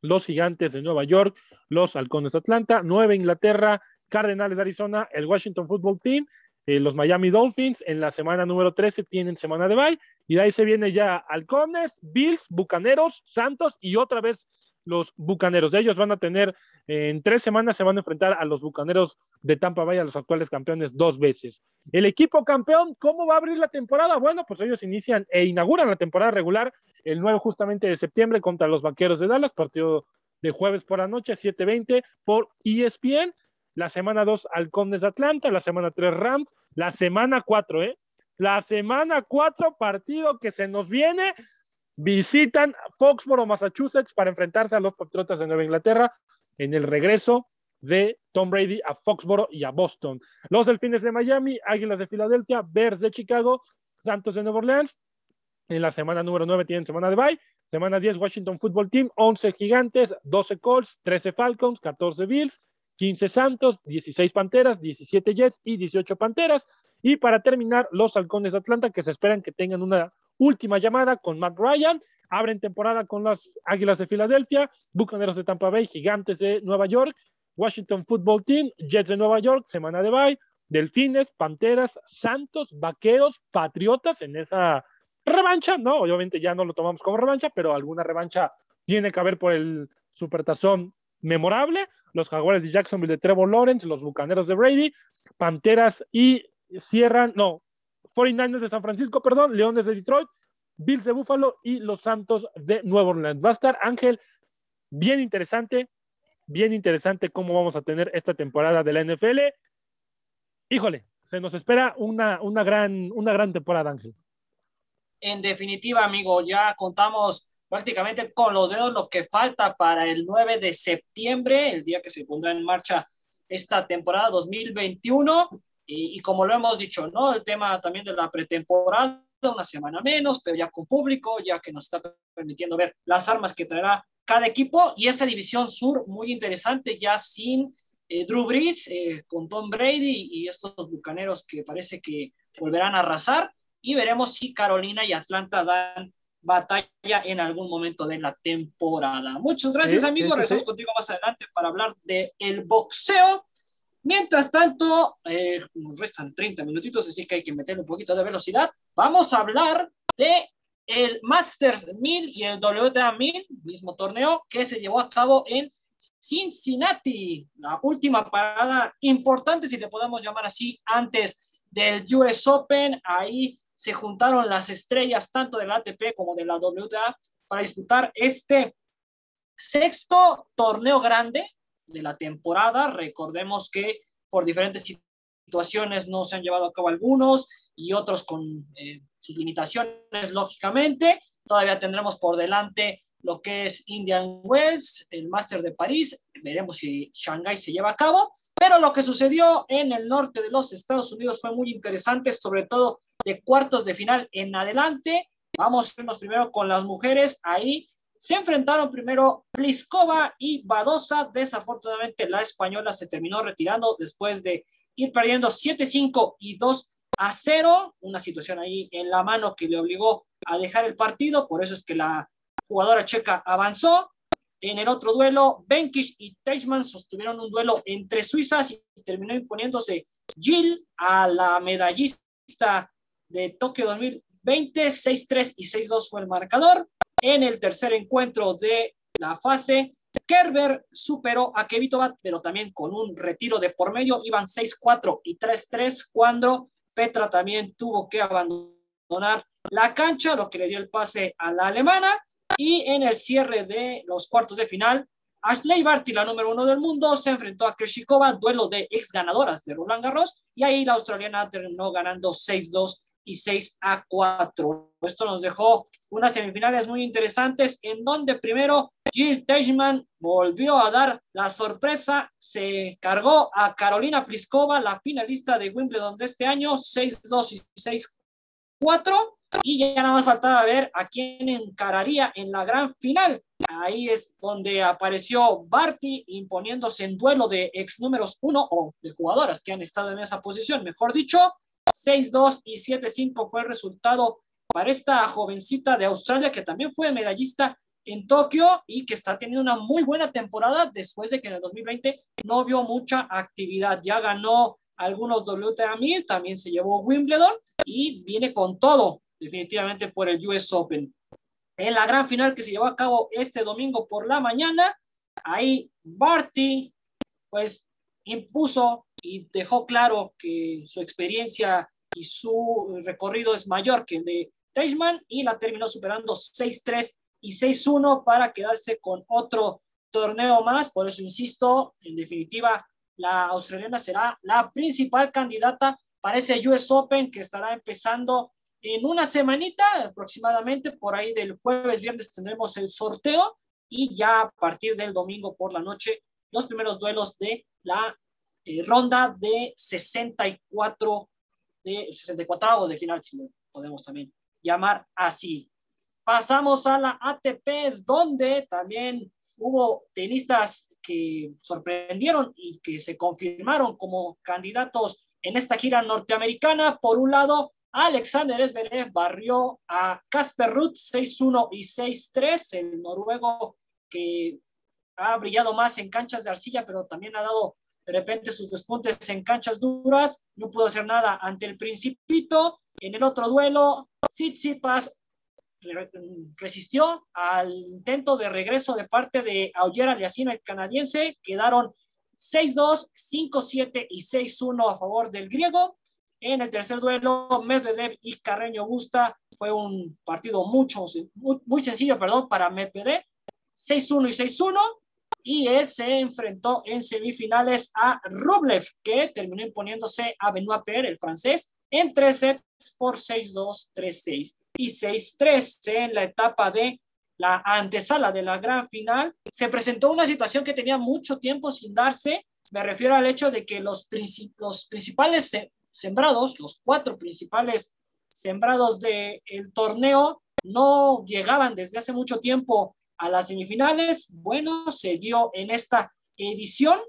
los Gigantes de Nueva York, los Halcones de Atlanta, Nueva Inglaterra, Cardenales de Arizona, el Washington Football Team eh, los Miami Dolphins en la semana número 13 tienen semana de bye y de ahí se viene ya Halcones, Bills, Bucaneros, Santos y otra vez los Bucaneros. Ellos van a tener, en tres semanas se van a enfrentar a los Bucaneros de Tampa Bay, a los actuales campeones, dos veces. El equipo campeón, ¿cómo va a abrir la temporada? Bueno, pues ellos inician e inauguran la temporada regular el 9 justamente de septiembre contra los Vaqueros de Dallas, partido de jueves por la noche, 7:20 por ESPN. La semana 2, Halcones de Atlanta. La semana 3, Rams. La semana 4, ¿eh? La semana 4, partido que se nos viene visitan Foxboro, Massachusetts, para enfrentarse a los Patriotas de Nueva Inglaterra en el regreso de Tom Brady a Foxboro y a Boston. Los Delfines de Miami, Águilas de Filadelfia, Bears de Chicago, Santos de Nueva Orleans. En la semana número 9 tienen semana de bye. Semana 10, Washington Football Team, 11 Gigantes, 12 Colts, 13 Falcons, 14 Bills, 15 Santos, 16 Panteras, 17 Jets y 18 Panteras. Y para terminar, los Halcones de Atlanta, que se esperan que tengan una última llamada con Matt Ryan. Abren temporada con las Águilas de Filadelfia, Bucaneros de Tampa Bay, Gigantes de Nueva York, Washington Football Team, Jets de Nueva York, semana de bye, Delfines, Panteras, Santos, Vaqueros, Patriotas en esa revancha, ¿no? Obviamente ya no lo tomamos como revancha, pero alguna revancha tiene que haber por el supertazón memorable. Los Jaguares de Jacksonville de Trevor Lawrence, los Bucaneros de Brady, Panteras y cierran, no, 49ers de San Francisco, perdón, Leones de Detroit, Bills de Buffalo y los Santos de Nueva Orleans. Va a estar, Ángel, bien interesante, bien interesante cómo vamos a tener esta temporada de la NFL. Híjole, se nos espera una, una, gran, una gran temporada, Ángel. En definitiva, amigo, ya contamos prácticamente con los dedos lo que falta para el 9 de septiembre, el día que se pondrá en marcha esta temporada 2021. Y, como lo hemos dicho, ¿no? El tema también de la pretemporada, una semana menos, pero ya con público, ya que nos está permitiendo ver las armas que traerá cada equipo y esa división sur muy interesante, ya sin eh, Drew Brees, eh, con Tom Brady y estos bucaneros que parece que volverán a arrasar y veremos si Carolina y Atlanta dan batalla en algún momento de la temporada. Muchas gracias, amigos. Regresamos contigo más adelante para hablar del el boxeo. Mientras tanto, eh, nos restan 30 minutitos, así que hay que meterle un poquito de velocidad. Vamos a hablar de el Masters 1000 y el WTA 1000, mismo torneo que se llevó a cabo en Cincinnati, la última parada importante, si le podemos llamar así, antes del US Open. Ahí se juntaron las estrellas tanto de la ATP como de la WTA para disputar este sexto torneo grande de la temporada. Recordemos que por diferentes situaciones no se han llevado a cabo algunos y otros con eh, sus limitaciones, lógicamente. Todavía tendremos por delante lo que es Indian Wells, el Máster de París. Veremos si Shanghai se lleva a cabo. Pero lo que sucedió en el norte de los Estados Unidos fue muy interesante, sobre todo de cuartos de final en adelante. Vamos a irnos primero con las mujeres. Ahí se enfrentaron primero Pliskova y Badosa. Desafortunadamente, la española se terminó retirando después de ir perdiendo 7-5 y 2 a 0. Una situación ahí en la mano que le obligó a dejar el partido. Por eso es que la jugadora checa avanzó. En el otro duelo, Benkish y Teichmann sostuvieron un duelo entre suizas y terminó imponiéndose Jill a la medallista de Tokio 2020. 6-3 y 6-2 fue el marcador. En el tercer encuentro de la fase, Kerber superó a Kevitovat, pero también con un retiro de por medio. Iban 6-4 y 3-3 cuando Petra también tuvo que abandonar la cancha, lo que le dio el pase a la alemana. Y en el cierre de los cuartos de final, Ashley Barty, la número uno del mundo, se enfrentó a Kreshikova, duelo de ex ganadoras de Roland Garros, y ahí la australiana terminó ganando 6-2 y 6 a 4. Esto nos dejó unas semifinales muy interesantes en donde primero Jill Teichmann volvió a dar la sorpresa, se cargó a Carolina Pliskova, la finalista de Wimbledon de este año, 6-2 y 6-4. Y ya nada más faltaba ver a quién encararía en la gran final. Ahí es donde apareció Barty imponiéndose en duelo de ex números uno o de jugadoras que han estado en esa posición, mejor dicho, 6-2 y 7-5 fue el resultado para esta jovencita de Australia que también fue medallista en Tokio y que está teniendo una muy buena temporada después de que en el 2020 no vio mucha actividad. Ya ganó algunos WTA 1000, también se llevó Wimbledon y viene con todo definitivamente por el US Open. en la gran final que se llevó a cabo este domingo por la mañana. Ahí Barty, pues, impuso y dejó claro que su experiencia y su recorrido es mayor que el de Teichmann y la terminó superando 6-3 y 6-1 para quedarse con otro torneo más. Por eso insisto, en definitiva, la australiana será la principal candidata para ese US Open que estará empezando en una semanita aproximadamente, por ahí del jueves, viernes tendremos el sorteo y ya a partir del domingo por la noche los primeros duelos de la eh, ronda de 64 de 64 de final, si lo podemos también llamar así. Pasamos a la ATP, donde también hubo tenistas que sorprendieron y que se confirmaron como candidatos en esta gira norteamericana. Por un lado, Alexander Zverev barrió a Casper Ruth 6-1 y 6-3, el noruego que ha brillado más en canchas de arcilla, pero también ha dado de repente sus despuntes en canchas duras, no pudo hacer nada ante el Principito. En el otro duelo, Tsitsipas resistió al intento de regreso de parte de Auger Aliassime, el canadiense. Quedaron 6-2, 5-7 y 6-1 a favor del griego. En el tercer duelo, Medvedev y Carreño Busta fue un partido mucho, muy, muy sencillo perdón, para Medvedev. 6-1 y 6-1. Y él se enfrentó en semifinales a Rublev, que terminó imponiéndose a Benoit Paire, el francés, en tres sets por 6-2, 3-6 y 6-3 en la etapa de la antesala de la gran final. Se presentó una situación que tenía mucho tiempo sin darse. Me refiero al hecho de que los, los principales sembrados, los cuatro principales sembrados del torneo, no llegaban desde hace mucho tiempo a las semifinales. Bueno, se dio en esta edición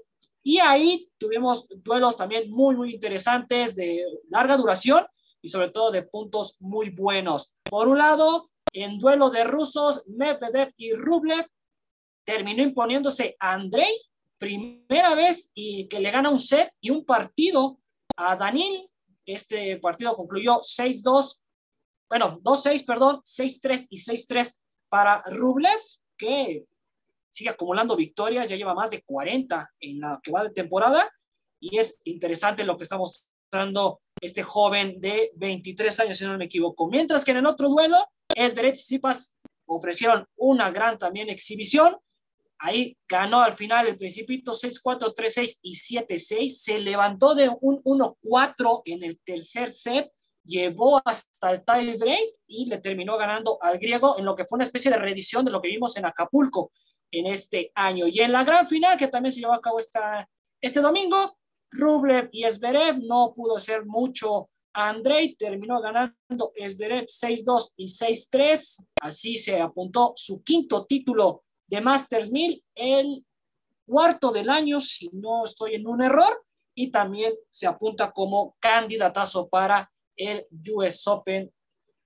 y ahí tuvimos duelos también muy, muy interesantes de larga duración y sobre todo de puntos muy buenos. Por un lado, en duelo de rusos, Medvedev y Rublev terminó imponiéndose Andrei, primera vez y que le gana un set y un partido a Danil. Este partido concluyó 6-2, bueno, 2-6, perdón, 6-3 y 6-3 para Rublev, que sigue acumulando victorias, ya lleva más de 40 en la que va de temporada y es interesante lo que está mostrando este joven de 23 años, si no me equivoco. Mientras que en el otro duelo, Esberet y Sipas ofrecieron una gran también exhibición. Ahí ganó al final el Principito 6-4, 3-6 y 7-6. Se levantó de un 1-4 en el tercer set, llevó hasta el tie break y le terminó ganando al griego en lo que fue una especie de reedición de lo que vimos en Acapulco en este año. Y en la gran final, que también se llevó a cabo esta, este domingo, Rublev y Esberev no pudo hacer mucho. Andrei terminó ganando Esberev 6-2 y 6-3. Así se apuntó su quinto título de Masters 1000, el cuarto del año, si no estoy en un error, y también se apunta como candidatazo para el US Open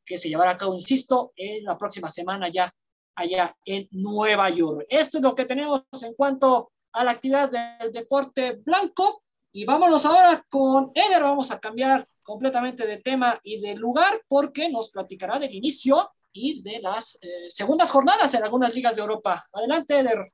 que se llevará a cabo, insisto, en la próxima semana ya allá en Nueva York. Esto es lo que tenemos en cuanto a la actividad del deporte blanco. Y vámonos ahora con Eder. Vamos a cambiar completamente de tema y de lugar porque nos platicará del inicio y de las eh, segundas jornadas en algunas ligas de Europa. Adelante, Eder.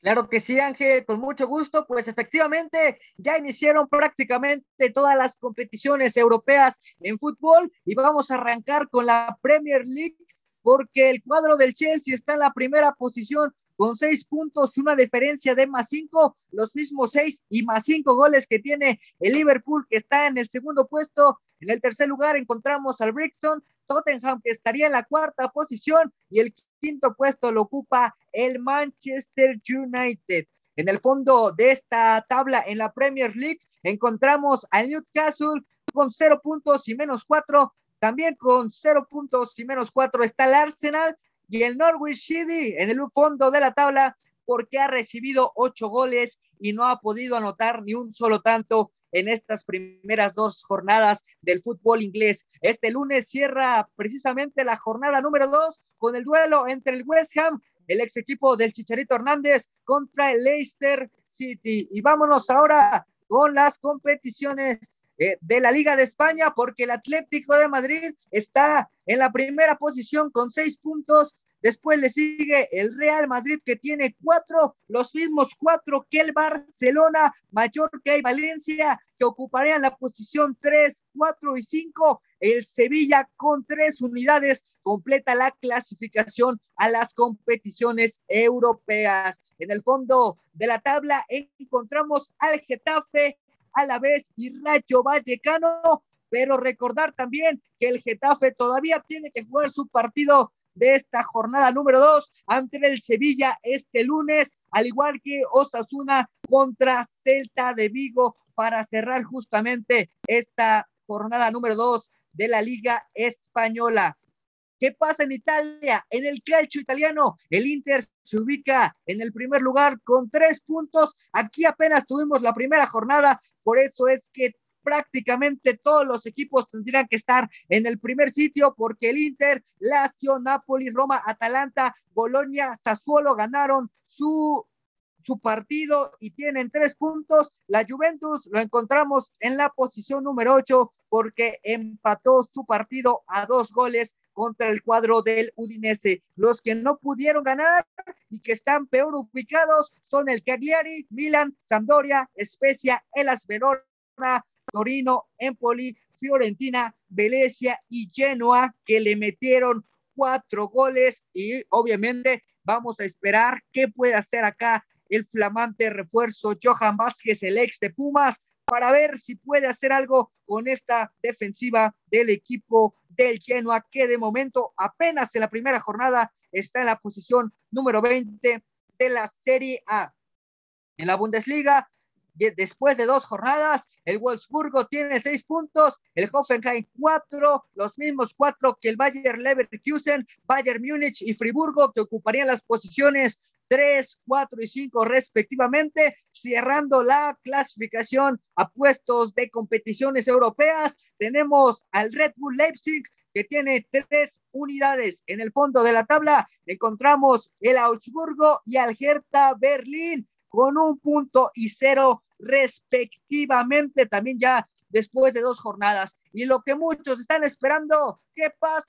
Claro que sí, Ángel, con mucho gusto. Pues efectivamente ya iniciaron prácticamente todas las competiciones europeas en fútbol y vamos a arrancar con la Premier League porque el cuadro del Chelsea está en la primera posición con seis puntos, una diferencia de más cinco, los mismos seis y más cinco goles que tiene el Liverpool, que está en el segundo puesto. En el tercer lugar encontramos al Brixton, Tottenham, que estaría en la cuarta posición, y el quinto puesto lo ocupa el Manchester United. En el fondo de esta tabla en la Premier League encontramos al Newcastle con cero puntos y menos cuatro, también con cero puntos y menos cuatro está el Arsenal y el Norwich City en el fondo de la tabla porque ha recibido ocho goles y no ha podido anotar ni un solo tanto en estas primeras dos jornadas del fútbol inglés. Este lunes cierra precisamente la jornada número dos con el duelo entre el West Ham, el ex equipo del Chicharito Hernández, contra el Leicester City. Y vámonos ahora con las competiciones eh, de la Liga de España, porque el Atlético de Madrid está en la primera posición con seis puntos, Después le sigue el Real Madrid que tiene cuatro, los mismos cuatro que el Barcelona, Mallorca y Valencia que ocuparían la posición 3, 4 y 5. El Sevilla con tres unidades completa la clasificación a las competiciones europeas. En el fondo de la tabla encontramos al Getafe, a la vez y Rayo Vallecano, pero recordar también que el Getafe todavía tiene que jugar su partido de esta jornada número dos ante el Sevilla este lunes, al igual que Osasuna contra Celta de Vigo para cerrar justamente esta jornada número dos de la Liga Española. ¿Qué pasa en Italia? En el calcio italiano, el Inter se ubica en el primer lugar con tres puntos. Aquí apenas tuvimos la primera jornada, por eso es que prácticamente todos los equipos tendrían que estar en el primer sitio porque el Inter, Lazio, Napoli, Roma, Atalanta, Bolonia, Sassuolo ganaron su su partido y tienen tres puntos. La Juventus lo encontramos en la posición número ocho porque empató su partido a dos goles contra el cuadro del Udinese. Los que no pudieron ganar y que están peor ubicados son el Cagliari, Milan, Sampdoria, Spezia, Elas Verona, Torino, Empoli, Fiorentina, Venecia y Genoa, que le metieron cuatro goles y obviamente vamos a esperar qué puede hacer acá el flamante refuerzo Johan Vázquez, el ex de Pumas, para ver si puede hacer algo con esta defensiva del equipo del Genoa, que de momento apenas en la primera jornada está en la posición número 20 de la Serie A. En la Bundesliga, después de dos jornadas, el Wolfsburgo tiene seis puntos, el Hoffenheim cuatro, los mismos cuatro que el Bayer Leverkusen, Bayern Múnich y Friburgo, que ocuparían las posiciones tres, cuatro y cinco respectivamente, cerrando la clasificación a puestos de competiciones europeas. Tenemos al Red Bull Leipzig que tiene tres unidades. En el fondo de la tabla encontramos el Augsburgo y al Hertha Berlín con un punto y cero respectivamente, también ya después de dos jornadas. Y lo que muchos están esperando, ¿qué pasa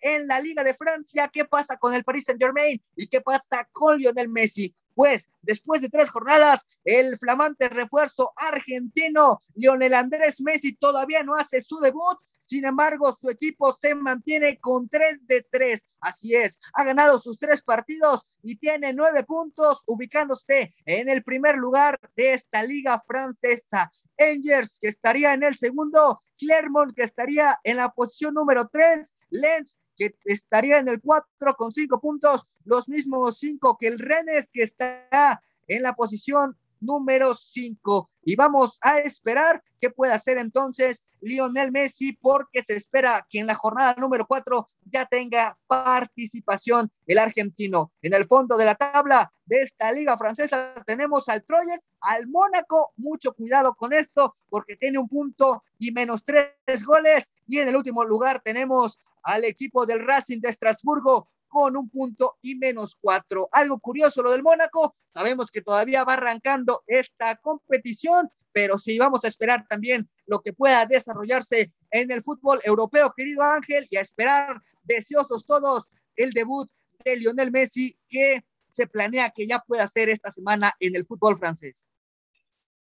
en la Liga de Francia? ¿Qué pasa con el Paris Saint Germain? ¿Y qué pasa con Lionel Messi? Pues después de tres jornadas, el flamante refuerzo argentino Lionel Andrés Messi todavía no hace su debut sin embargo, su equipo se mantiene con 3 de 3. Así es, ha ganado sus tres partidos y tiene nueve puntos, ubicándose en el primer lugar de esta liga francesa. Angers, que estaría en el segundo, Clermont, que estaría en la posición número 3, Lens, que estaría en el 4 con 5 puntos, los mismos 5 que el Rennes, que está en la posición número 5. Y vamos a esperar qué puede hacer entonces Lionel Messi, porque se espera que en la jornada número 4 ya tenga participación el argentino. En el fondo de la tabla de esta liga francesa tenemos al Troyes, al Mónaco, mucho cuidado con esto, porque tiene un punto y menos tres goles. Y en el último lugar tenemos al equipo del Racing de Estrasburgo con un punto y menos cuatro. Algo curioso lo del Mónaco, sabemos que todavía va arrancando esta competición, pero sí vamos a esperar también lo que pueda desarrollarse en el fútbol europeo, querido Ángel, y a esperar deseosos todos el debut de Lionel Messi que se planea que ya pueda hacer esta semana en el fútbol francés.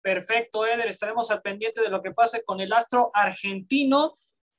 Perfecto, Eder, estaremos al pendiente de lo que pase con el astro argentino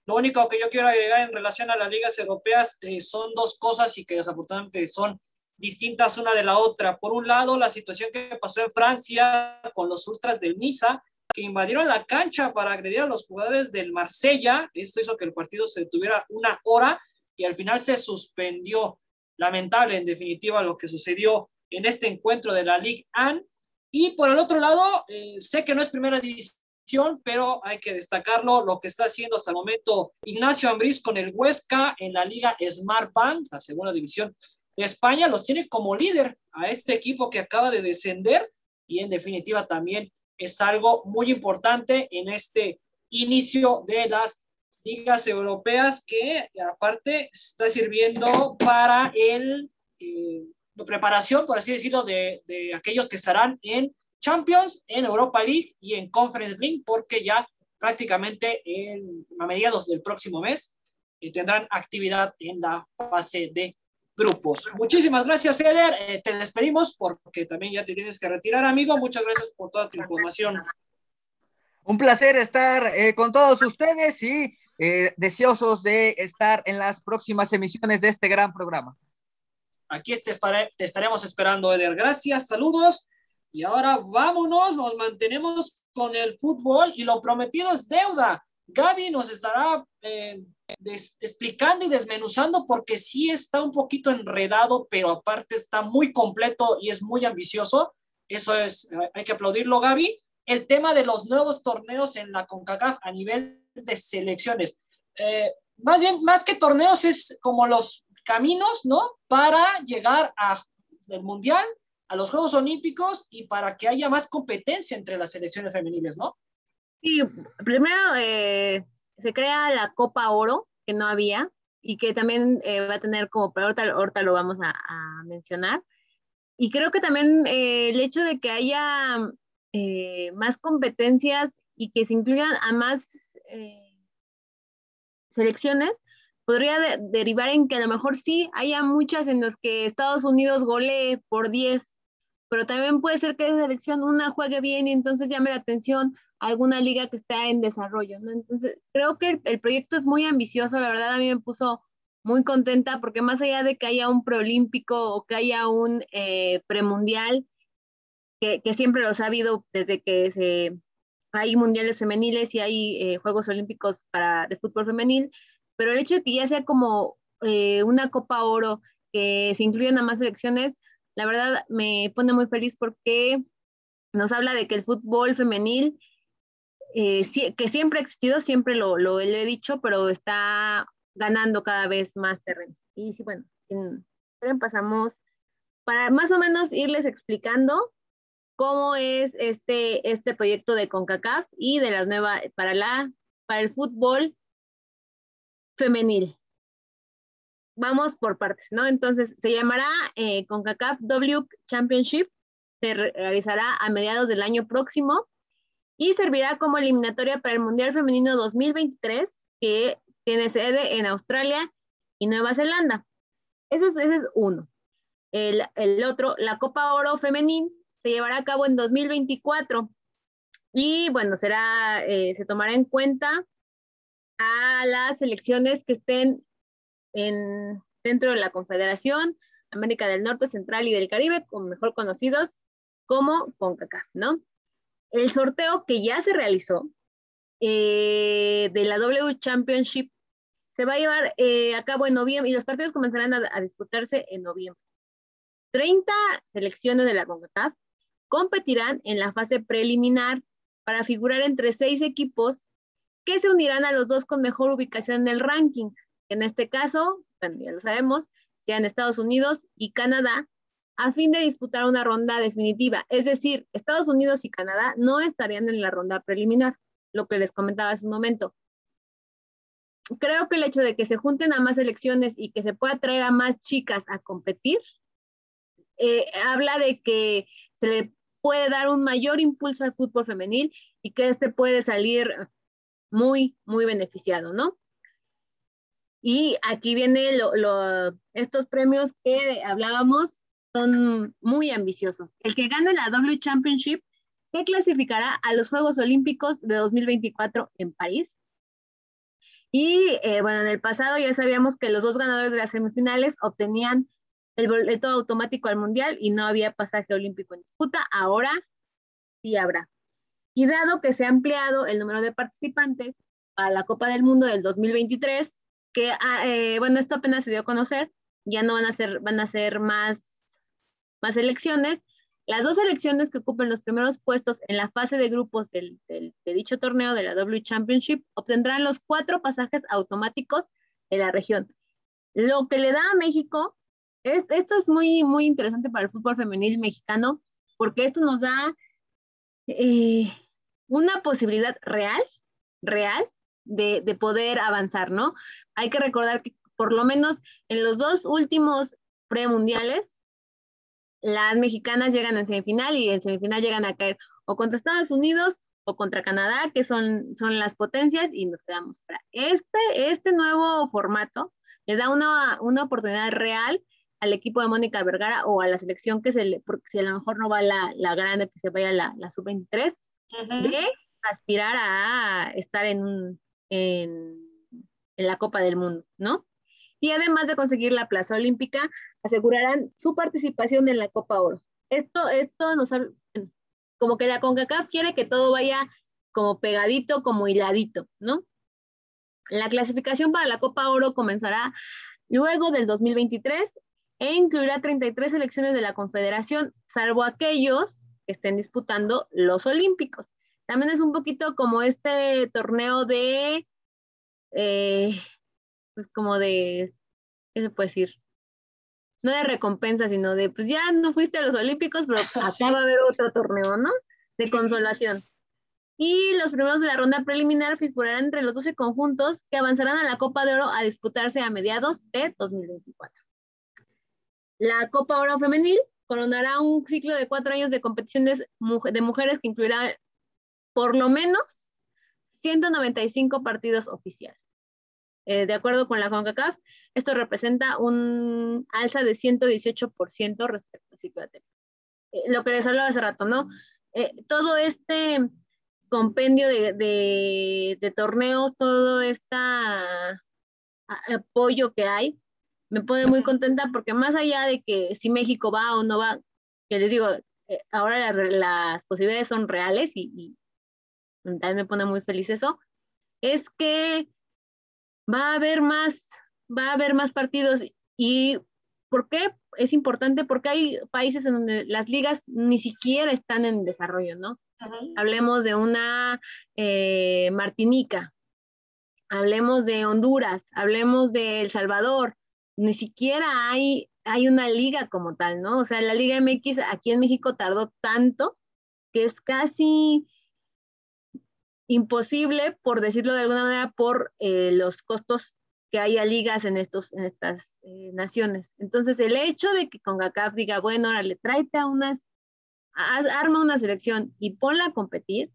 lo único que yo quiero agregar en relación a las ligas europeas eh, son dos cosas y que desafortunadamente son distintas una de la otra. Por un lado, la situación que pasó en Francia con los ultras del Niza, que invadieron la cancha para agredir a los jugadores del Marsella. Esto hizo que el partido se detuviera una hora y al final se suspendió. Lamentable, en definitiva, lo que sucedió en este encuentro de la Ligue 1. Y por el otro lado, eh, sé que no es primera división pero hay que destacarlo lo que está haciendo hasta el momento Ignacio Ambriz con el Huesca en la Liga Smart Bank, la segunda división de España, los tiene como líder a este equipo que acaba de descender y en definitiva también es algo muy importante en este inicio de las ligas europeas que aparte está sirviendo para el eh, preparación, por así decirlo, de, de aquellos que estarán en Champions, en Europa League y en Conference League, porque ya prácticamente en, a mediados del próximo mes eh, tendrán actividad en la fase de grupos. Muchísimas gracias, Eder. Eh, te despedimos porque también ya te tienes que retirar, amigo. Muchas gracias por toda tu información. Un placer estar eh, con todos ustedes y deseosos de estar en las próximas emisiones de este gran programa. Aquí te, te estaremos esperando, Eder. Gracias, saludos. Y ahora vámonos, nos mantenemos con el fútbol y lo prometido es deuda. Gaby nos estará eh, explicando y desmenuzando porque sí está un poquito enredado, pero aparte está muy completo y es muy ambicioso. Eso es, hay que aplaudirlo, Gaby. El tema de los nuevos torneos en la CONCACAF a nivel de selecciones. Eh, más bien, más que torneos, es como los caminos, ¿no? Para llegar al Mundial, a los Juegos Olímpicos y para que haya más competencia entre las selecciones femeniles, ¿no? Sí, primero eh, se crea la Copa Oro, que no había, y que también eh, va a tener como, pero ahorita, lo vamos a, mencionar. Y creo que también eh, el hecho de que haya más competencias y que se incluyan a más selecciones, podría derivar en que a lo mejor sí haya muchas en las que Estados Unidos golee por 10 pero también puede ser que esa selección una juegue bien y entonces llame la atención a alguna liga que está en desarrollo. Entonces, creo que el, proyecto es muy ambicioso, la verdad a mí me puso muy contenta porque más allá de que haya un preolímpico o que haya un eh, premundial, que, que, siempre los ha habido desde que hay mundiales femeniles y hay eh, Juegos Olímpicos para, de fútbol femenil, pero el hecho de que ya sea como eh, una Copa Oro, que se incluyan a más selecciones, la verdad me pone muy feliz porque nos habla de que el fútbol femenil, eh, que siempre ha existido, siempre lo, he dicho, pero está ganando cada vez más terreno. Y sí, bueno, pasamos para más o menos irles explicando cómo es este, este proyecto de CONCACAF y de las nuevas, para, la, para el fútbol femenil vamos por partes, ¿no? Entonces, se llamará eh, CONCACAF W Championship, se realizará a mediados del año próximo y servirá como eliminatoria para el Mundial Femenino 2023, que tiene sede en Australia y Nueva Zelanda. Ese es, ese es uno. El, el, otro, la Copa Oro Femenil, se llevará a cabo en 2024 y bueno, será, eh, se tomará en cuenta a las selecciones que estén en, dentro de la Confederación América del Norte, Central y del Caribe, como mejor conocidos como CONCACAF, ¿no? El sorteo que ya se realizó eh, de la W Championship se va a llevar eh, a cabo en noviembre y los partidos comenzarán a, a, disputarse en noviembre. 30 selecciones de la CONCACAF competirán en la fase preliminar para figurar entre seis equipos que se unirán a los dos con mejor ubicación en el ranking en este caso, ya lo sabemos, sean Estados Unidos y Canadá, a fin de disputar una ronda definitiva. Es decir, Estados Unidos y Canadá no estarían en la ronda preliminar, lo que les comentaba hace un momento. Creo que el hecho de que se junten a más elecciones y que se pueda traer a más chicas a competir, eh, habla de que se le puede dar un mayor impulso al fútbol femenil y que este puede salir muy, muy beneficiado, ¿no? Y aquí viene estos premios que hablábamos, son muy ambiciosos. El que gane la W Championship se clasificará a los Juegos Olímpicos de 2024 en París. Y eh, bueno, en el pasado ya sabíamos que los dos ganadores de las semifinales obtenían el boleto automático al Mundial y no había pasaje olímpico en disputa. Ahora sí habrá. Y dado que se ha ampliado el número de participantes a la Copa del Mundo del 2023, que, ah, eh, bueno, esto apenas se dio a conocer, ya no van a ser, van a ser más, más elecciones. Las dos elecciones que ocupen los primeros puestos en la fase de grupos del, de dicho torneo de la W Championship obtendrán los cuatro pasajes automáticos de la región. Lo que le da a México, es, esto es muy, muy interesante para el fútbol femenil mexicano, porque esto nos da eh, una posibilidad real, real, de, poder avanzar, ¿no? Hay que recordar que por lo menos en los dos últimos premundiales, las mexicanas llegan en semifinal y en semifinal llegan a caer o contra Estados Unidos o contra Canadá, que son, son las potencias, y nos quedamos para este, este nuevo formato le da una, una oportunidad real al equipo de Mónica Vergara o a la selección que se le, porque si a lo mejor no va la, la grande, que se vaya la, la sub-23, de aspirar a estar en, en, la Copa del Mundo, ¿no? Y además de conseguir la plaza olímpica, asegurarán su participación en la Copa Oro. Esto, esto nos como que la CONCACAF quiere que todo vaya como pegadito, como hiladito, ¿no? La clasificación para la Copa Oro comenzará luego del 2023 e incluirá 33 selecciones de la Confederación, salvo aquellos que estén disputando los Olímpicos. También es un poquito como este torneo de, eh, pues como de, ¿qué se puede decir? No de recompensa, sino de, pues ya no fuiste a los Olímpicos, pero acá va a haber otro torneo, ¿no? De consolación. Y los primeros de la ronda preliminar figurarán entre los 12 conjuntos que avanzarán a la Copa de Oro a disputarse a mediados de 2024. La Copa Oro Femenil coronará un ciclo de cuatro años de competiciones de mujeres que incluirá por lo menos 195 partidos oficiales. Eh, de acuerdo con la CONCACAF, esto representa un alza de 118% respecto al ciclo de eh, lo que les hablaba hace rato, ¿no? Eh, todo este compendio de, de, torneos, todo este apoyo que hay, me pone muy contenta porque más allá de que si México va o no va, que les digo, ahora las, las, posibilidades son reales y, también me pone muy feliz eso, es que va a haber más, va a haber más partidos. ¿Y por qué es importante? Porque hay países en donde las ligas ni siquiera están en desarrollo, ¿no? Hablemos de una eh, Martinica, hablemos de Honduras, hablemos de El Salvador, ni siquiera hay, hay una liga como tal, ¿no? O sea, la Liga MX aquí en México tardó tanto que es casi imposible, por decirlo de alguna manera, por eh, los costos que haya ligas en, estos, en estas eh, naciones. Entonces, el hecho de que CONCACAF diga, bueno, ahora le tráete a unas, arma una selección y ponla a competir,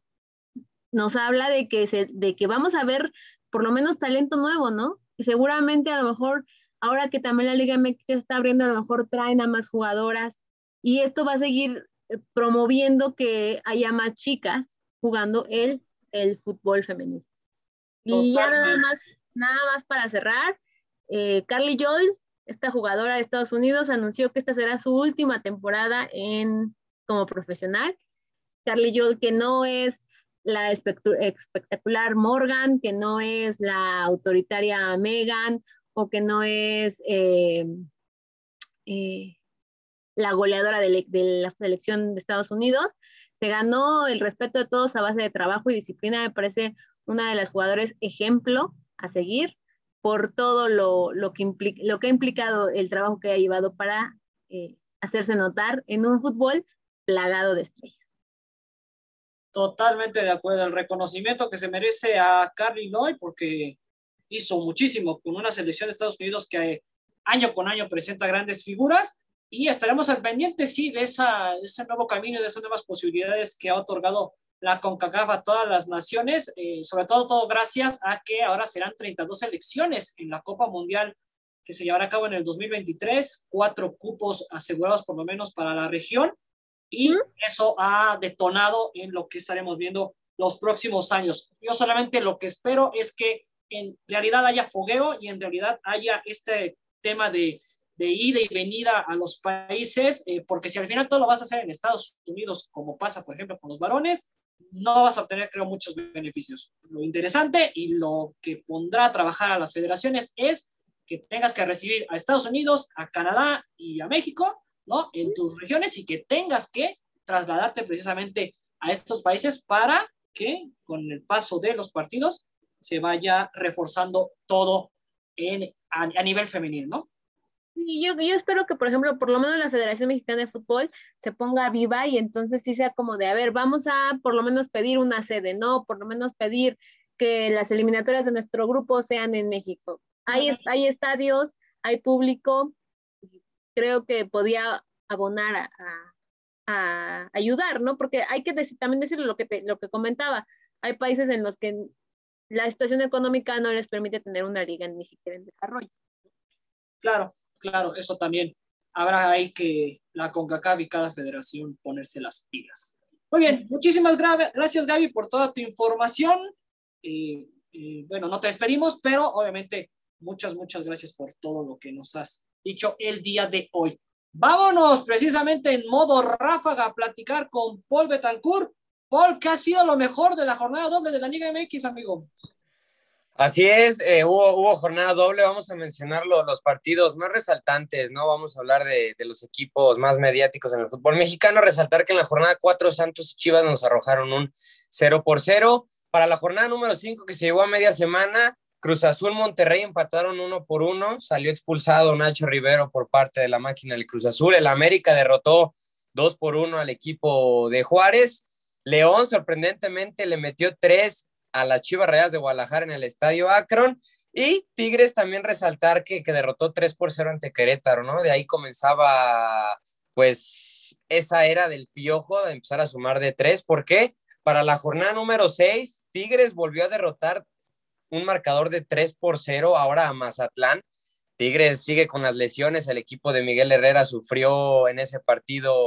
nos habla de que, se, de que vamos a ver por lo menos talento nuevo, ¿no? Seguramente a lo mejor, ahora que también la Liga MX se está abriendo, a lo mejor traen a más jugadoras y esto va a seguir eh, promoviendo que haya más chicas jugando el el fútbol femenino. Y ya nada más, nada más para cerrar, eh, Carly Joy, esta jugadora de Estados Unidos, anunció que esta será su última temporada en, como profesional. Carly Joy, que no es la espectacular Morgan, que no es la autoritaria Megan, o que no es eh, eh, la goleadora de, la selección de Estados Unidos, se ganó el respeto de todos a base de trabajo y disciplina. Me parece una de las jugadores ejemplo a seguir por todo lo, lo, que, implica, lo que ha implicado el trabajo que ha llevado para eh, hacerse notar en un fútbol plagado de estrellas. Totalmente de acuerdo. El reconocimiento que se merece a Carly Lloyd porque hizo muchísimo con una selección de Estados Unidos que año con año presenta grandes figuras y estaremos al pendiente, sí, de, esa, ese nuevo camino de esas nuevas posibilidades que ha otorgado la CONCACAF a todas las naciones, eh, sobre todo todo gracias a que ahora serán 32 elecciones en la Copa Mundial que se llevará a cabo en el 2023, cuatro cupos asegurados por lo menos para la región, y eso ha detonado en lo que estaremos viendo los próximos años. Yo solamente lo que espero es que en realidad haya fogueo y en realidad haya este tema de de ida y venida a los países, eh, porque si al final todo lo vas a hacer en Estados Unidos, como pasa, por ejemplo, con los varones, no vas a obtener, creo, muchos beneficios. Lo interesante y lo que pondrá a trabajar a las federaciones es que tengas que recibir a Estados Unidos, a Canadá y a México, ¿no? En tus regiones y que tengas que trasladarte precisamente a estos países para que con el paso de los partidos se vaya reforzando todo en, a, a nivel femenil, ¿no? Yo, yo espero que, por ejemplo, por lo menos la Federación Mexicana de Fútbol se ponga viva y entonces sí sea como de, a ver, vamos a por lo menos pedir una sede, ¿no? Por lo menos pedir que las eliminatorias de nuestro grupo sean en México. Hay, hay estadios, hay público, creo que podía abonar a, a, ayudar, ¿no? Porque hay que también decirlo lo que, lo que comentaba, hay países en los que la situación económica no les permite tener una liga ni siquiera en desarrollo. Claro, claro, eso también habrá ahí que la CONCACAF y cada federación ponerse las pilas. Muy bien, muchísimas gracias Gaby por toda tu información. Eh, eh, bueno, no te despedimos, pero obviamente muchas, muchas gracias por todo lo que nos has dicho el día de hoy. Vámonos precisamente en modo ráfaga a platicar con Paul Betancourt. Paul, ¿qué ha sido lo mejor de la jornada doble de la Liga MX, amigo? Así es, eh, hubo, hubo, jornada doble, vamos a mencionar los partidos más resaltantes, ¿no? Vamos a hablar de, de, los equipos más mediáticos en el fútbol mexicano, resaltar que en la jornada 4 Santos y Chivas nos arrojaron un 0 por 0. Para la jornada número 5 que se llevó a media semana, Cruz Azul Monterrey empataron uno por uno, salió expulsado Nacho Rivero por parte de la máquina del Cruz Azul, el América derrotó dos por uno al equipo de Juárez, León sorprendentemente le metió tres a las Chivas Rayas de Guadalajara en el estadio Akron y Tigres también resaltar que, que derrotó tres por cero ante Querétaro, ¿no? De ahí comenzaba pues esa era del piojo de empezar a sumar de tres, ¿por qué? Para la jornada número 6, Tigres volvió a derrotar un marcador de 3 por 0 ahora a Mazatlán. Tigres sigue con las lesiones, el equipo de Miguel Herrera sufrió en ese partido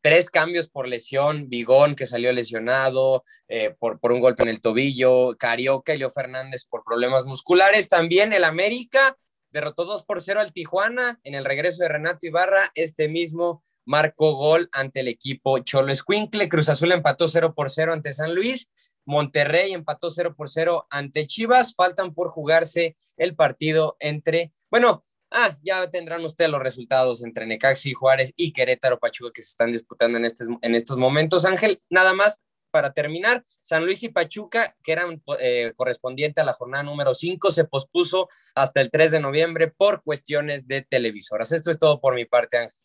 tres cambios por lesión, Bigón que salió lesionado eh, por, por un golpe en el tobillo, Carioca y Leo Fernández por problemas musculares, también el América derrotó 2 por 0 al Tijuana en el regreso de Renato Ibarra, este mismo marcó gol ante el equipo Cholo Escuincle, Cruz Azul empató 0 por 0 ante San Luis Monterrey empató 0 por 0 ante Chivas. Faltan por jugarse el partido entre, bueno, ah, ya tendrán ustedes los resultados entre Necaxi, Juárez y Querétaro Pachuca que se están disputando en, en estos momentos. Ángel, nada más para terminar, San Luis y Pachuca, que eran eh, correspondiente a la jornada número 5, se pospuso hasta el 3 de noviembre por cuestiones de televisoras. Esto es todo por mi parte, Ángel.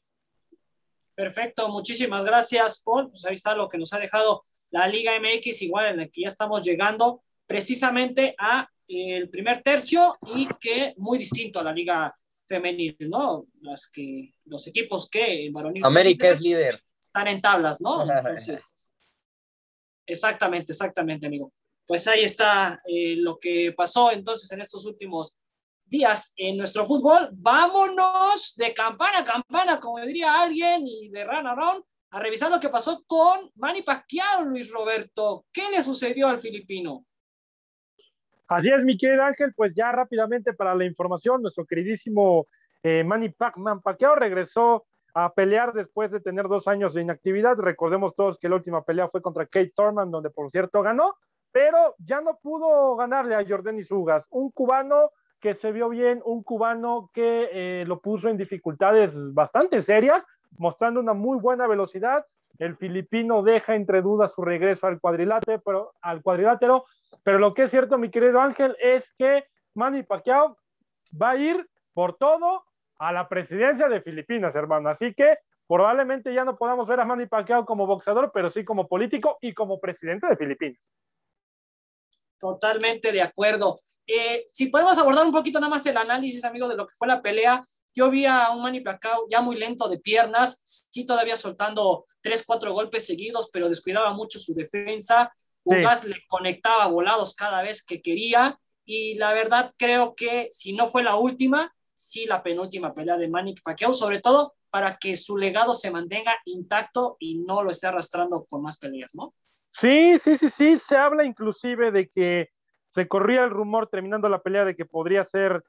Perfecto, muchísimas gracias, Paul. Pues ahí está lo que nos ha dejado la Liga MX, igual en la que ya estamos llegando precisamente a eh, el primer tercio y que muy distinto a la Liga Femenil, ¿no? Las que, los equipos que en varonil América es líder. Están en tablas, ¿no? Entonces, exactamente, exactamente, amigo. Pues ahí está eh, lo que pasó entonces en estos últimos días en nuestro fútbol. Vámonos de campana a campana, como diría alguien, y de run around a revisar lo que pasó con Manny Pacquiao, Luis Roberto. ¿Qué le sucedió al filipino? Así es, mi querido Ángel, pues ya rápidamente para la información, nuestro queridísimo eh, Manny Pacquiao regresó a pelear después de tener dos años de inactividad. Recordemos todos que la última pelea fue contra Kate Thurman, donde por cierto ganó, pero ya no pudo ganarle a Jordan Ugas, un cubano que se vio bien, un cubano que eh, lo puso en dificultades bastante serias, mostrando una muy buena velocidad. El filipino deja entre dudas su regreso al cuadrilátero, pero, al cuadrilátero, pero lo que es cierto, mi querido Ángel, es que Manny Pacquiao va a ir por todo a la presidencia de Filipinas, hermano. Así que probablemente ya no podamos ver a Manny Pacquiao como boxeador, pero sí como político y como presidente de Filipinas. Totalmente de acuerdo. Eh, si podemos abordar un poquito nada más el análisis, amigo, de lo que fue la pelea, yo vi a un Manny Pacquiao ya muy lento de piernas, sí todavía soltando tres, cuatro golpes seguidos, pero descuidaba mucho su defensa. Ugas le conectaba volados cada vez que quería y la verdad creo que si no fue la última, sí la penúltima pelea de Manny Pacquiao, sobre todo para que su legado se mantenga intacto y no lo esté arrastrando con más peleas, ¿no? Sí, sí, sí, sí, se habla inclusive de que se corría el rumor terminando la pelea de que podría ser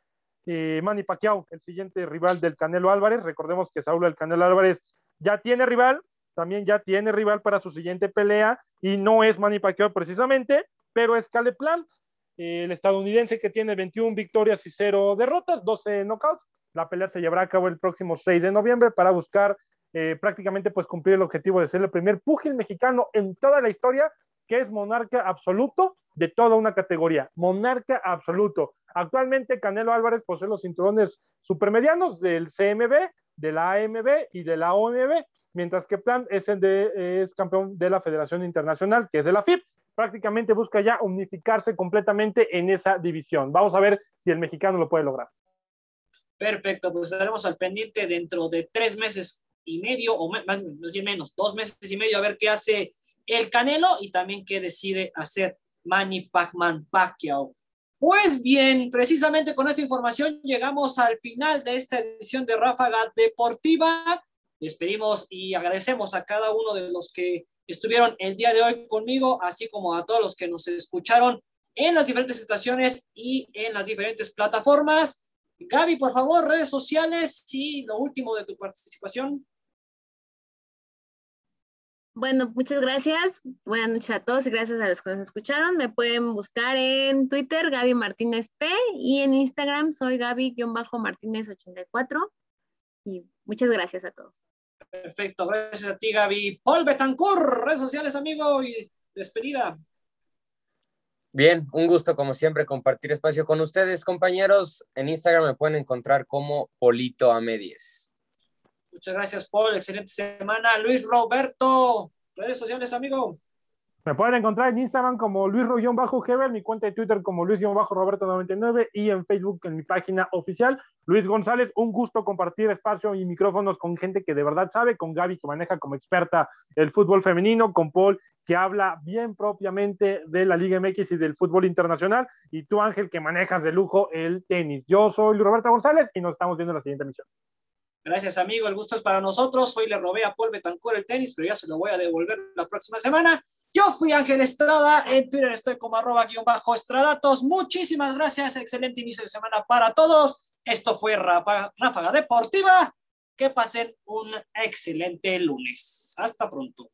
eh, Manny Pacquiao, el siguiente rival del Canelo Álvarez. Recordemos que Saúl el Canelo Álvarez ya tiene rival, también ya tiene rival para su siguiente pelea y no es Manny Pacquiao precisamente, pero es Caleb Plant, el estadounidense que tiene 21 victorias y 0 derrotas, 12 knockouts. La pelea se llevará a cabo el próximo 6 de noviembre para buscar eh, prácticamente pues cumplir el objetivo de ser el primer púgil mexicano en toda la historia que es monarca absoluto de toda una categoría, monarca absoluto. Actualmente Canelo Álvarez posee los cinturones supermedianos del CMB, de la AMB y de la OMB, mientras que Plan es, el de, es campeón de la Federación Internacional, que es de la FIP. Prácticamente busca ya unificarse completamente en esa división. Vamos a ver si el mexicano lo puede lograr. Perfecto, pues estaremos al pendiente dentro de tres meses y medio, o más, bien menos, dos meses y medio, a ver qué hace el Canelo y también qué decide hacer Manny Pacman Pacquiao. Pues bien, precisamente con esta información llegamos al final de esta edición de Ráfaga Deportiva. Despedimos y agradecemos a cada uno de los que estuvieron el día de hoy conmigo, así como a todos los que nos escucharon en las diferentes estaciones y en las diferentes plataformas. Gaby, por favor, redes sociales y lo último de tu participación. Bueno, muchas gracias. Buenas noches a todos y gracias a los que nos escucharon. Me pueden buscar en Twitter, Gaby Martínez P, y en Instagram soy Gaby-Martínez84. Y muchas gracias a todos. Perfecto, gracias a ti, Gaby. Paul Betancourt, redes sociales, amigo, y despedida. Bien, un gusto como siempre compartir espacio con ustedes, compañeros. En Instagram me pueden encontrar como Polito a Medies. Muchas gracias, Paul. Excelente semana. Luis Roberto, redes sociales, amigo. Me pueden encontrar en Instagram como luis Hebel, mi cuenta de Twitter como Luis-Roberto99 y en Facebook en mi página oficial. Luis González, un gusto compartir espacio y micrófonos con gente que de verdad sabe, con Gaby que maneja como experta el fútbol femenino, con Paul que habla bien propiamente de la Liga MX y del fútbol internacional, y tú Ángel que manejas de lujo el tenis. Yo soy Luis Roberto González y nos estamos viendo en la siguiente emisión. Gracias, amigo. El gusto es para nosotros. Hoy le robé a Paul Betancourt el tenis, pero ya se lo voy a devolver la próxima semana. Yo fui Ángel Estrada. En Twitter estoy como arroba guion bajo estradatos. Muchísimas gracias. Excelente inicio de semana para todos. Esto fue Ráfaga Deportiva. Que pasen un excelente lunes. Hasta pronto.